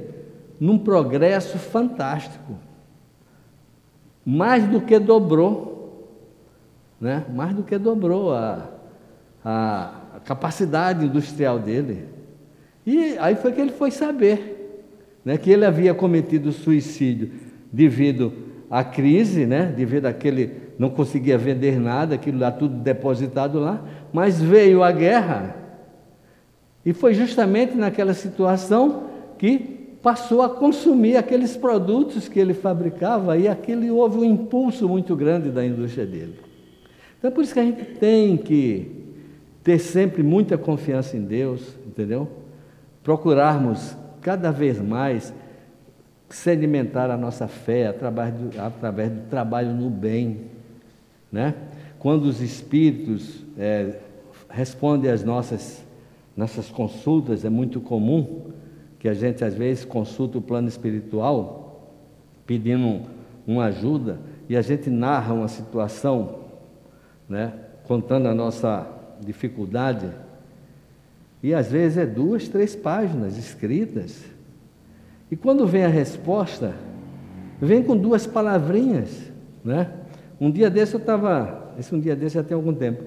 num progresso fantástico. Mais do que dobrou, né? Mais do que dobrou a, a, capacidade industrial dele. E aí foi que ele foi saber né, que ele havia cometido suicídio devido à crise, né, devido àquele não conseguia vender nada, aquilo lá tudo depositado lá, mas veio a guerra e foi justamente naquela situação que passou a consumir aqueles produtos que ele fabricava e aquele houve um impulso muito grande da indústria dele. Então é por isso que a gente tem que ter sempre muita confiança em Deus, entendeu? Procurarmos cada vez mais sedimentar a nossa fé através do, através do trabalho no bem. Né? Quando os espíritos é, respondem às nossas, nossas consultas, é muito comum que a gente às vezes consulta o plano espiritual pedindo uma ajuda e a gente narra uma situação, né, contando a nossa dificuldade e às vezes é duas, três páginas escritas. E quando vem a resposta, vem com duas palavrinhas. Né? Um dia desse eu estava, esse um dia desse já tem algum tempo,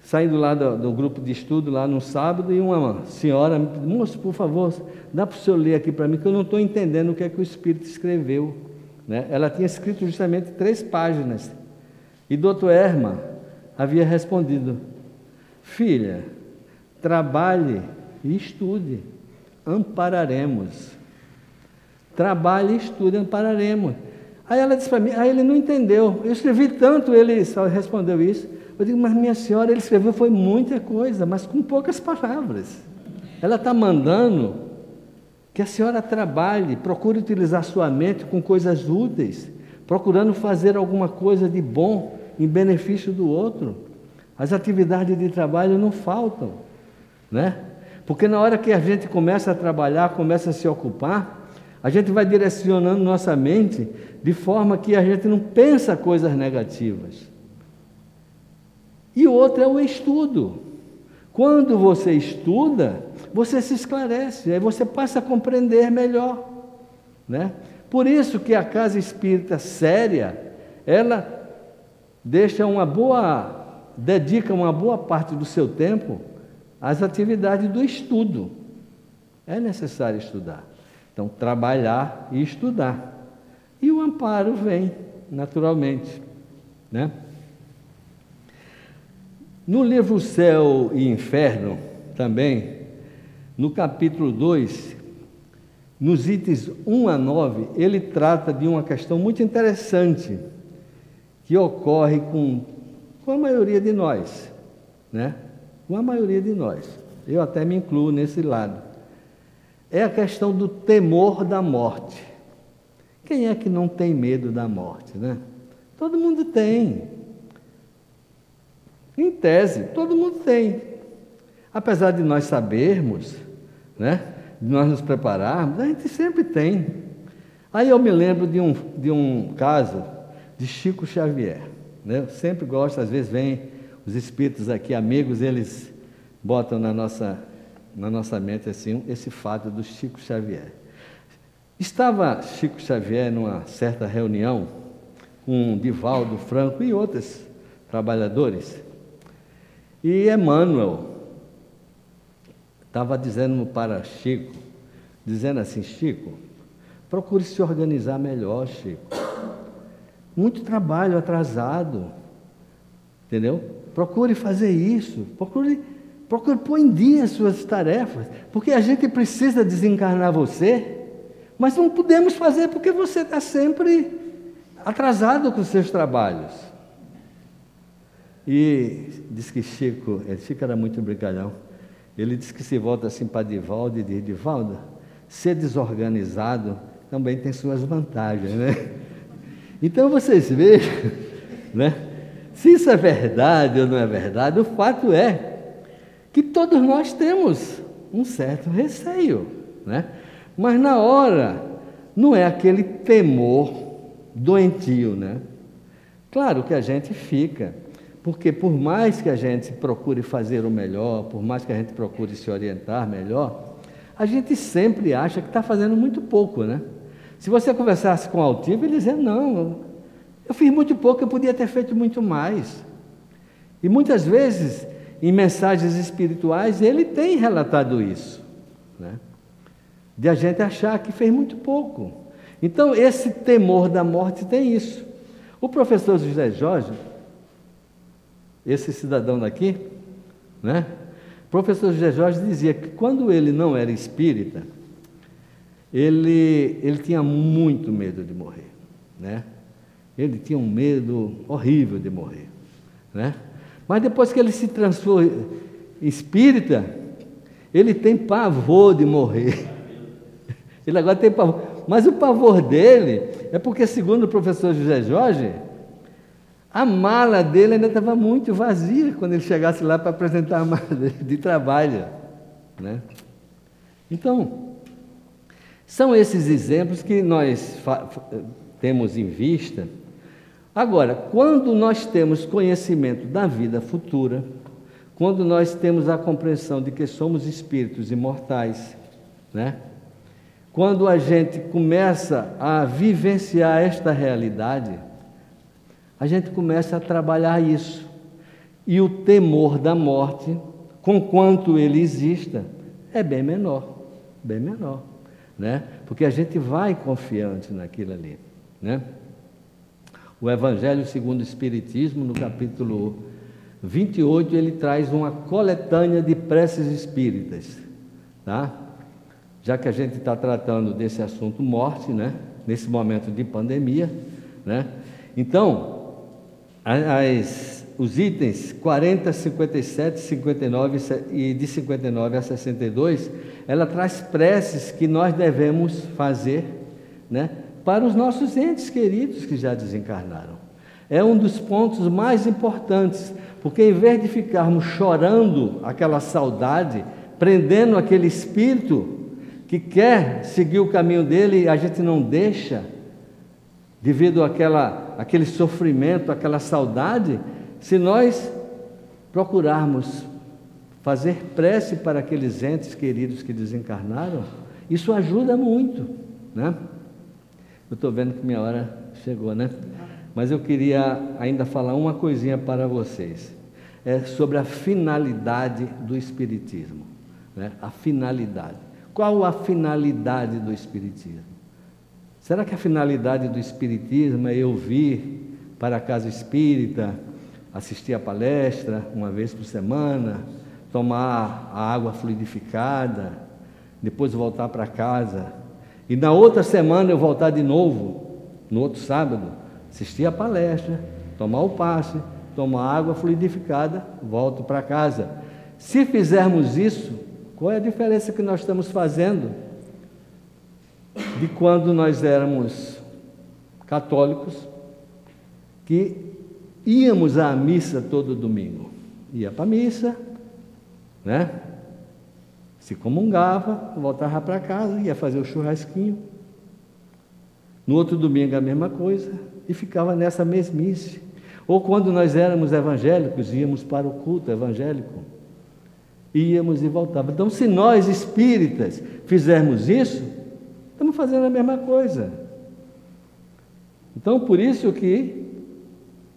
saindo lá do, do, grupo de estudo, lá no sábado, e uma senhora me disse, moço, por favor, dá para o senhor ler aqui para mim, que eu não estou entendendo o que é que o Espírito escreveu. Né? Ela tinha escrito justamente três páginas. E doutor Erma havia respondido, filha, Trabalhe e estude, ampararemos. Trabalhe e estude, ampararemos. Aí ela disse para mim, aí ele não entendeu. Eu escrevi tanto, ele só respondeu isso. Eu digo, mas minha senhora, ele escreveu foi muita coisa, mas com poucas palavras. Ela está mandando que a senhora trabalhe, procure utilizar sua mente com coisas úteis, procurando fazer alguma coisa de bom em benefício do outro. As atividades de trabalho não faltam né? Porque na hora que a gente começa a trabalhar, começa a se ocupar, a gente vai direcionando nossa mente de forma que a gente não pensa coisas negativas. E outra é o estudo. Quando você estuda, você se esclarece, aí você passa a compreender melhor, né? Por isso que a casa espírita séria, ela deixa uma boa, dedica uma boa parte do seu tempo as atividades do estudo. É necessário estudar. Então, trabalhar e estudar. E o amparo vem, naturalmente. Né? No livro Céu e Inferno, também, no capítulo 2, nos itens 1 a 9, ele trata de uma questão muito interessante que ocorre com, com a maioria de nós. Né? com a maioria de nós. Eu até me incluo nesse lado. É a questão do temor da morte. Quem é que não tem medo da morte, né? Todo mundo tem. Em tese, todo mundo tem. Apesar de nós sabermos, né? De nós nos prepararmos, a gente sempre tem. Aí eu me lembro de um, de um caso de Chico Xavier. Né? Eu sempre gosto, às vezes vem os espíritos aqui, amigos, eles botam na nossa, na nossa mente assim, esse fato do Chico Xavier. Estava Chico Xavier numa certa reunião com Divaldo Franco e outros trabalhadores. E Emmanuel estava dizendo para Chico, dizendo assim, Chico, procure se organizar melhor, Chico. Muito trabalho atrasado, entendeu? Procure fazer isso, procure, procure pôr em dia as suas tarefas, porque a gente precisa desencarnar você, mas não podemos fazer porque você está sempre atrasado com os seus trabalhos. E diz que Chico, é, Chico era muito brincalhão, ele disse que se volta assim para Divaldo e diz, Divaldo, ser desorganizado também tem suas vantagens, né? Então vocês vejam, né? Se isso é verdade ou não é verdade, o fato é que todos nós temos um certo receio, né? Mas na hora não é aquele temor doentio, né? Claro que a gente fica, porque por mais que a gente procure fazer o melhor, por mais que a gente procure se orientar melhor, a gente sempre acha que está fazendo muito pouco, né? Se você conversasse com o altivo, ele dizia, não, eu fiz muito pouco, eu podia ter feito muito mais. E muitas vezes, em mensagens espirituais, ele tem relatado isso, né? de a gente achar que fez muito pouco. Então, esse temor da morte tem isso. O professor José Jorge, esse cidadão daqui, né? O professor José Jorge dizia que quando ele não era espírita, ele, ele tinha muito medo de morrer, né? Ele tinha um medo horrível de morrer, né? Mas depois que ele se transformou em espírita, ele tem pavor de morrer. Ele agora tem pavor. Mas o pavor dele é porque, segundo o professor José Jorge, a mala dele ainda estava muito vazia quando ele chegasse lá para apresentar a mala de trabalho. Né? Então, são esses exemplos que nós temos em vista. Agora, quando nós temos conhecimento da vida futura, quando nós temos a compreensão de que somos espíritos imortais, né? quando a gente começa a vivenciar esta realidade, a gente começa a trabalhar isso. E o temor da morte, com quanto ele exista, é bem menor, bem menor, né? Porque a gente vai confiante naquilo ali, né? O Evangelho segundo o Espiritismo, no capítulo 28, ele traz uma coletânea de preces espíritas, tá? Já que a gente está tratando desse assunto morte, né? Nesse momento de pandemia, né? Então, as, os itens 40, 57, 59 e de 59 a 62, ela traz preces que nós devemos fazer né, para os nossos entes queridos que já desencarnaram. É um dos pontos mais importantes, porque em vez de ficarmos chorando aquela saudade, prendendo aquele espírito que quer seguir o caminho dele, a gente não deixa, devido àquela aquele sofrimento, aquela saudade, se nós procurarmos fazer prece para aqueles entes queridos que desencarnaram, isso ajuda muito, né? Eu estou vendo que minha hora chegou, né? Mas eu queria ainda falar uma coisinha para vocês. É sobre a finalidade do Espiritismo. Né? A finalidade. Qual a finalidade do Espiritismo? Será que a finalidade do Espiritismo é eu vir para a casa espírita, assistir a palestra uma vez por semana, tomar a água fluidificada, depois voltar para casa e na outra semana eu voltar de novo, no outro sábado, assistir a palestra, tomar o passe, tomar água fluidificada, volto para casa. Se fizermos isso, qual é a diferença que nós estamos fazendo? de quando nós éramos católicos, que íamos à missa todo domingo. Ia para a missa, né? Se comungava, voltava para casa, ia fazer o churrasquinho. No outro domingo a mesma coisa, e ficava nessa mesmice. Ou quando nós éramos evangélicos, íamos para o culto evangélico. Íamos e voltávamos. Então, se nós espíritas fizermos isso, Estamos fazendo a mesma coisa. Então, por isso que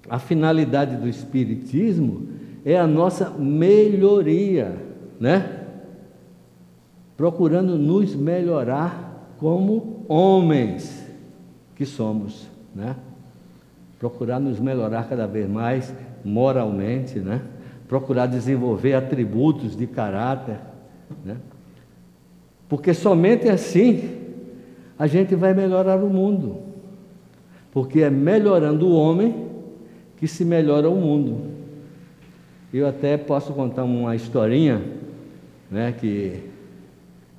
a finalidade do Espiritismo é a nossa melhoria, né? Procurando nos melhorar como homens que somos, né? Procurar nos melhorar cada vez mais moralmente, né? Procurar desenvolver atributos de caráter, né? Porque somente assim a gente vai melhorar o mundo. Porque é melhorando o homem que se melhora o mundo. Eu até posso contar uma historinha, né, que,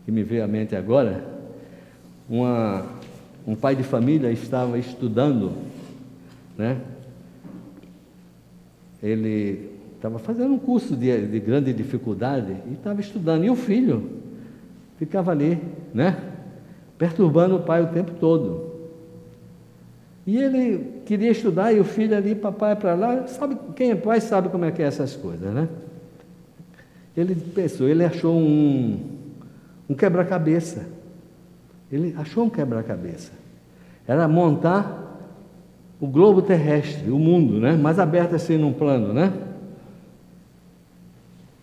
que me veio à mente agora. Uma, um pai de família estava estudando, né? Ele estava fazendo um curso de, de grande dificuldade e estava estudando. E o filho ficava ali, né? Perturbando o pai o tempo todo. E ele queria estudar e o filho ali, papai para lá, sabe, quem é pai sabe como é que é essas coisas, né? Ele pensou, ele achou um, um quebra-cabeça. Ele achou um quebra-cabeça. Era montar o globo terrestre, o mundo, né? Mais aberto assim num plano, né?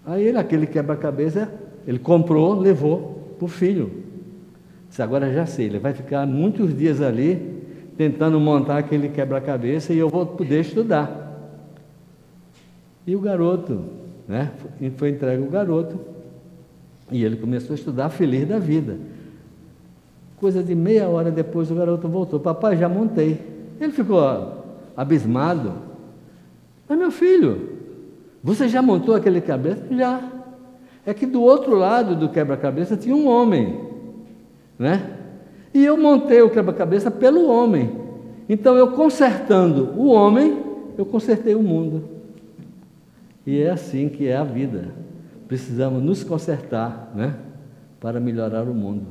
Aí ele, aquele quebra-cabeça, ele comprou, levou para o filho. Disse, agora já sei, ele vai ficar muitos dias ali tentando montar aquele quebra-cabeça e eu vou poder estudar. E o garoto, né? Foi entregue o garoto e ele começou a estudar feliz da vida. Coisa de meia hora depois o garoto voltou, papai, já montei. Ele ficou abismado. Mas meu filho, você já montou aquele cabeça? Já. É que do outro lado do quebra-cabeça tinha um homem, né? E eu montei o quebra-cabeça pelo homem. Então eu consertando o homem, eu consertei o mundo. E é assim que é a vida. Precisamos nos consertar, né? Para melhorar o mundo.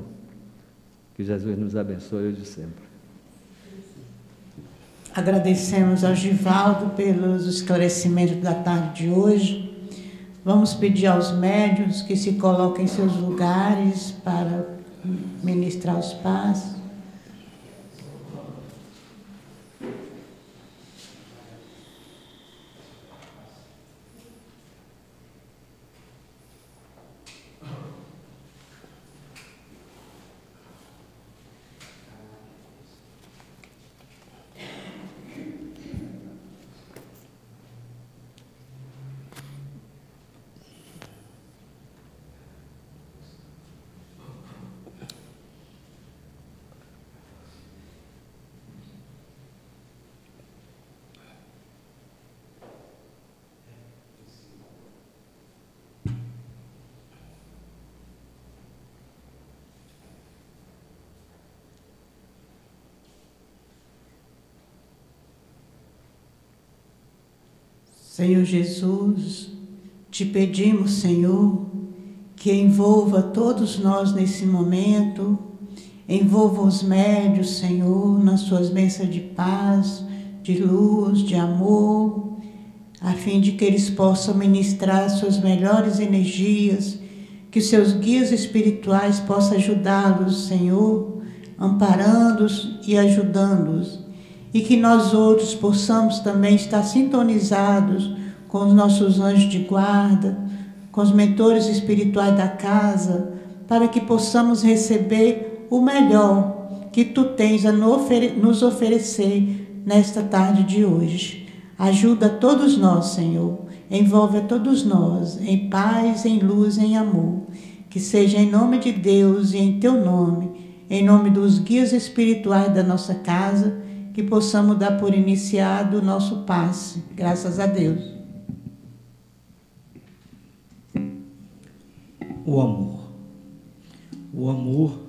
Que Jesus nos abençoe hoje e sempre. Agradecemos ao Givaldo pelos esclarecimentos da tarde de hoje. Vamos pedir aos médios que se coloquem em seus lugares para ministrar os passos. Senhor Jesus, te pedimos, Senhor, que envolva todos nós nesse momento, envolva os médios, Senhor, nas suas bênçãos de paz, de luz, de amor, a fim de que eles possam ministrar suas melhores energias, que seus guias espirituais possam ajudá-los, Senhor, amparando-os e ajudando-os e que nós outros possamos também estar sintonizados com os nossos anjos de guarda, com os mentores espirituais da casa, para que possamos receber o melhor que tu tens a nos oferecer nesta tarde de hoje. Ajuda todos nós, Senhor. Envolve a todos nós em paz, em luz, em amor. Que seja em nome de Deus e em teu nome, em nome dos guias espirituais da nossa casa que possamos dar por iniciado o nosso passe. Graças a Deus. O amor. O amor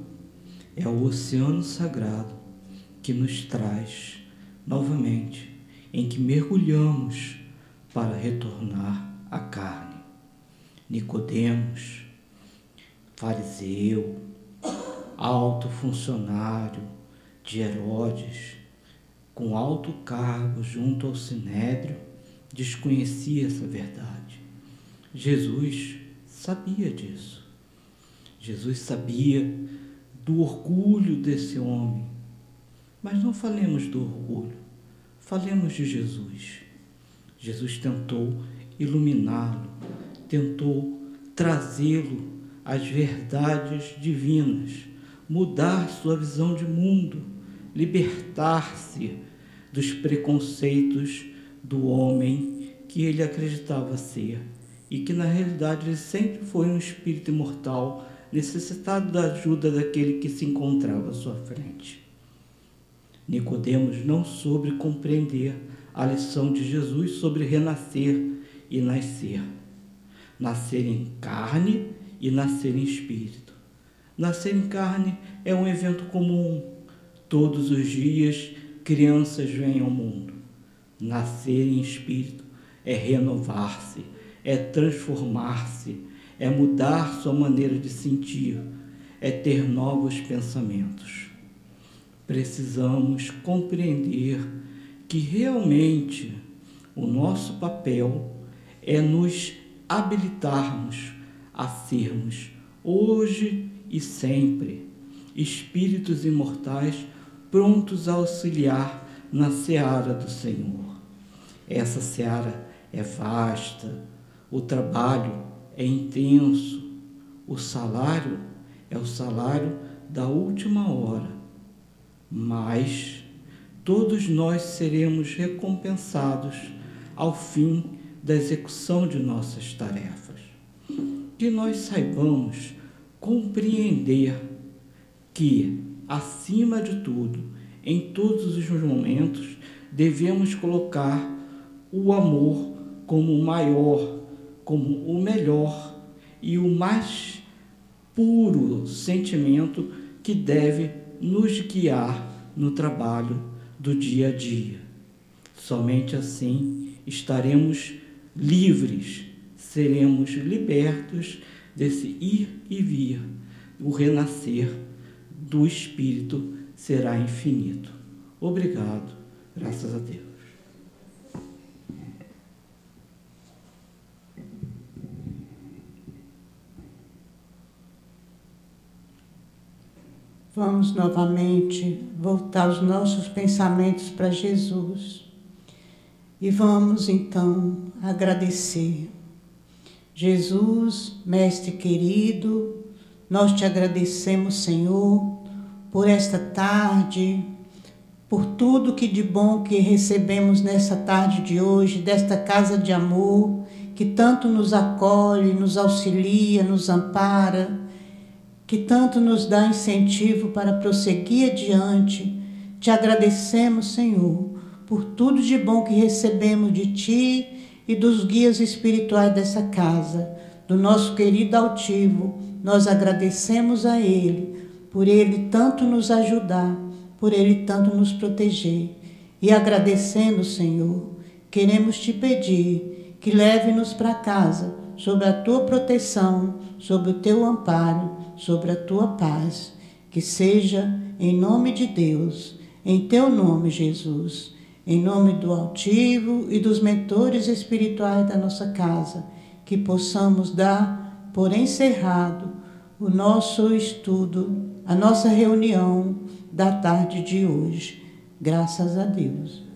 é o oceano sagrado que nos traz novamente, em que mergulhamos para retornar à carne. Nicodemos, fariseu, alto funcionário de Herodes, com alto cargo junto ao sinédrio, desconhecia essa verdade. Jesus sabia disso. Jesus sabia do orgulho desse homem. Mas não falemos do orgulho, falemos de Jesus. Jesus tentou iluminá-lo, tentou trazê-lo às verdades divinas, mudar sua visão de mundo, libertar-se dos preconceitos do homem que ele acreditava ser e que na realidade ele sempre foi um espírito imortal necessitado da ajuda daquele que se encontrava à sua frente. Nicodemos não soube compreender a lição de Jesus sobre renascer e nascer. Nascer em carne e nascer em espírito. Nascer em carne é um evento comum. Todos os dias crianças vêm ao mundo. Nascer em espírito é renovar-se, é transformar-se, é mudar sua maneira de sentir, é ter novos pensamentos. Precisamos compreender que realmente o nosso papel é nos habilitarmos a sermos, hoje e sempre, espíritos imortais prontos a auxiliar na seara do Senhor. Essa seara é vasta, o trabalho é intenso, o salário é o salário da última hora, mas todos nós seremos recompensados ao fim da execução de nossas tarefas. Que nós saibamos compreender que, acima de tudo, em todos os momentos, devemos colocar o amor como o maior, como o melhor e o mais puro sentimento que deve nos guiar no trabalho do dia a dia. Somente assim estaremos livres, seremos libertos desse ir e vir. O renascer do Espírito será infinito. Obrigado, graças a Deus. Vamos novamente voltar os nossos pensamentos para Jesus e vamos então agradecer. Jesus, Mestre querido, nós te agradecemos, Senhor, por esta tarde, por tudo que de bom que recebemos nessa tarde de hoje, desta casa de amor, que tanto nos acolhe, nos auxilia, nos ampara que tanto nos dá incentivo para prosseguir adiante. Te agradecemos, Senhor, por tudo de bom que recebemos de Ti e dos guias espirituais dessa casa, do nosso querido altivo. Nós agradecemos a Ele, por Ele tanto nos ajudar, por Ele tanto nos proteger. E agradecendo, Senhor, queremos te pedir que leve-nos para casa, sob a tua proteção, sob o teu amparo sobre a tua paz, que seja em nome de Deus, em teu nome, Jesus, em nome do altivo e dos mentores espirituais da nossa casa, que possamos dar por encerrado o nosso estudo, a nossa reunião da tarde de hoje. Graças a Deus.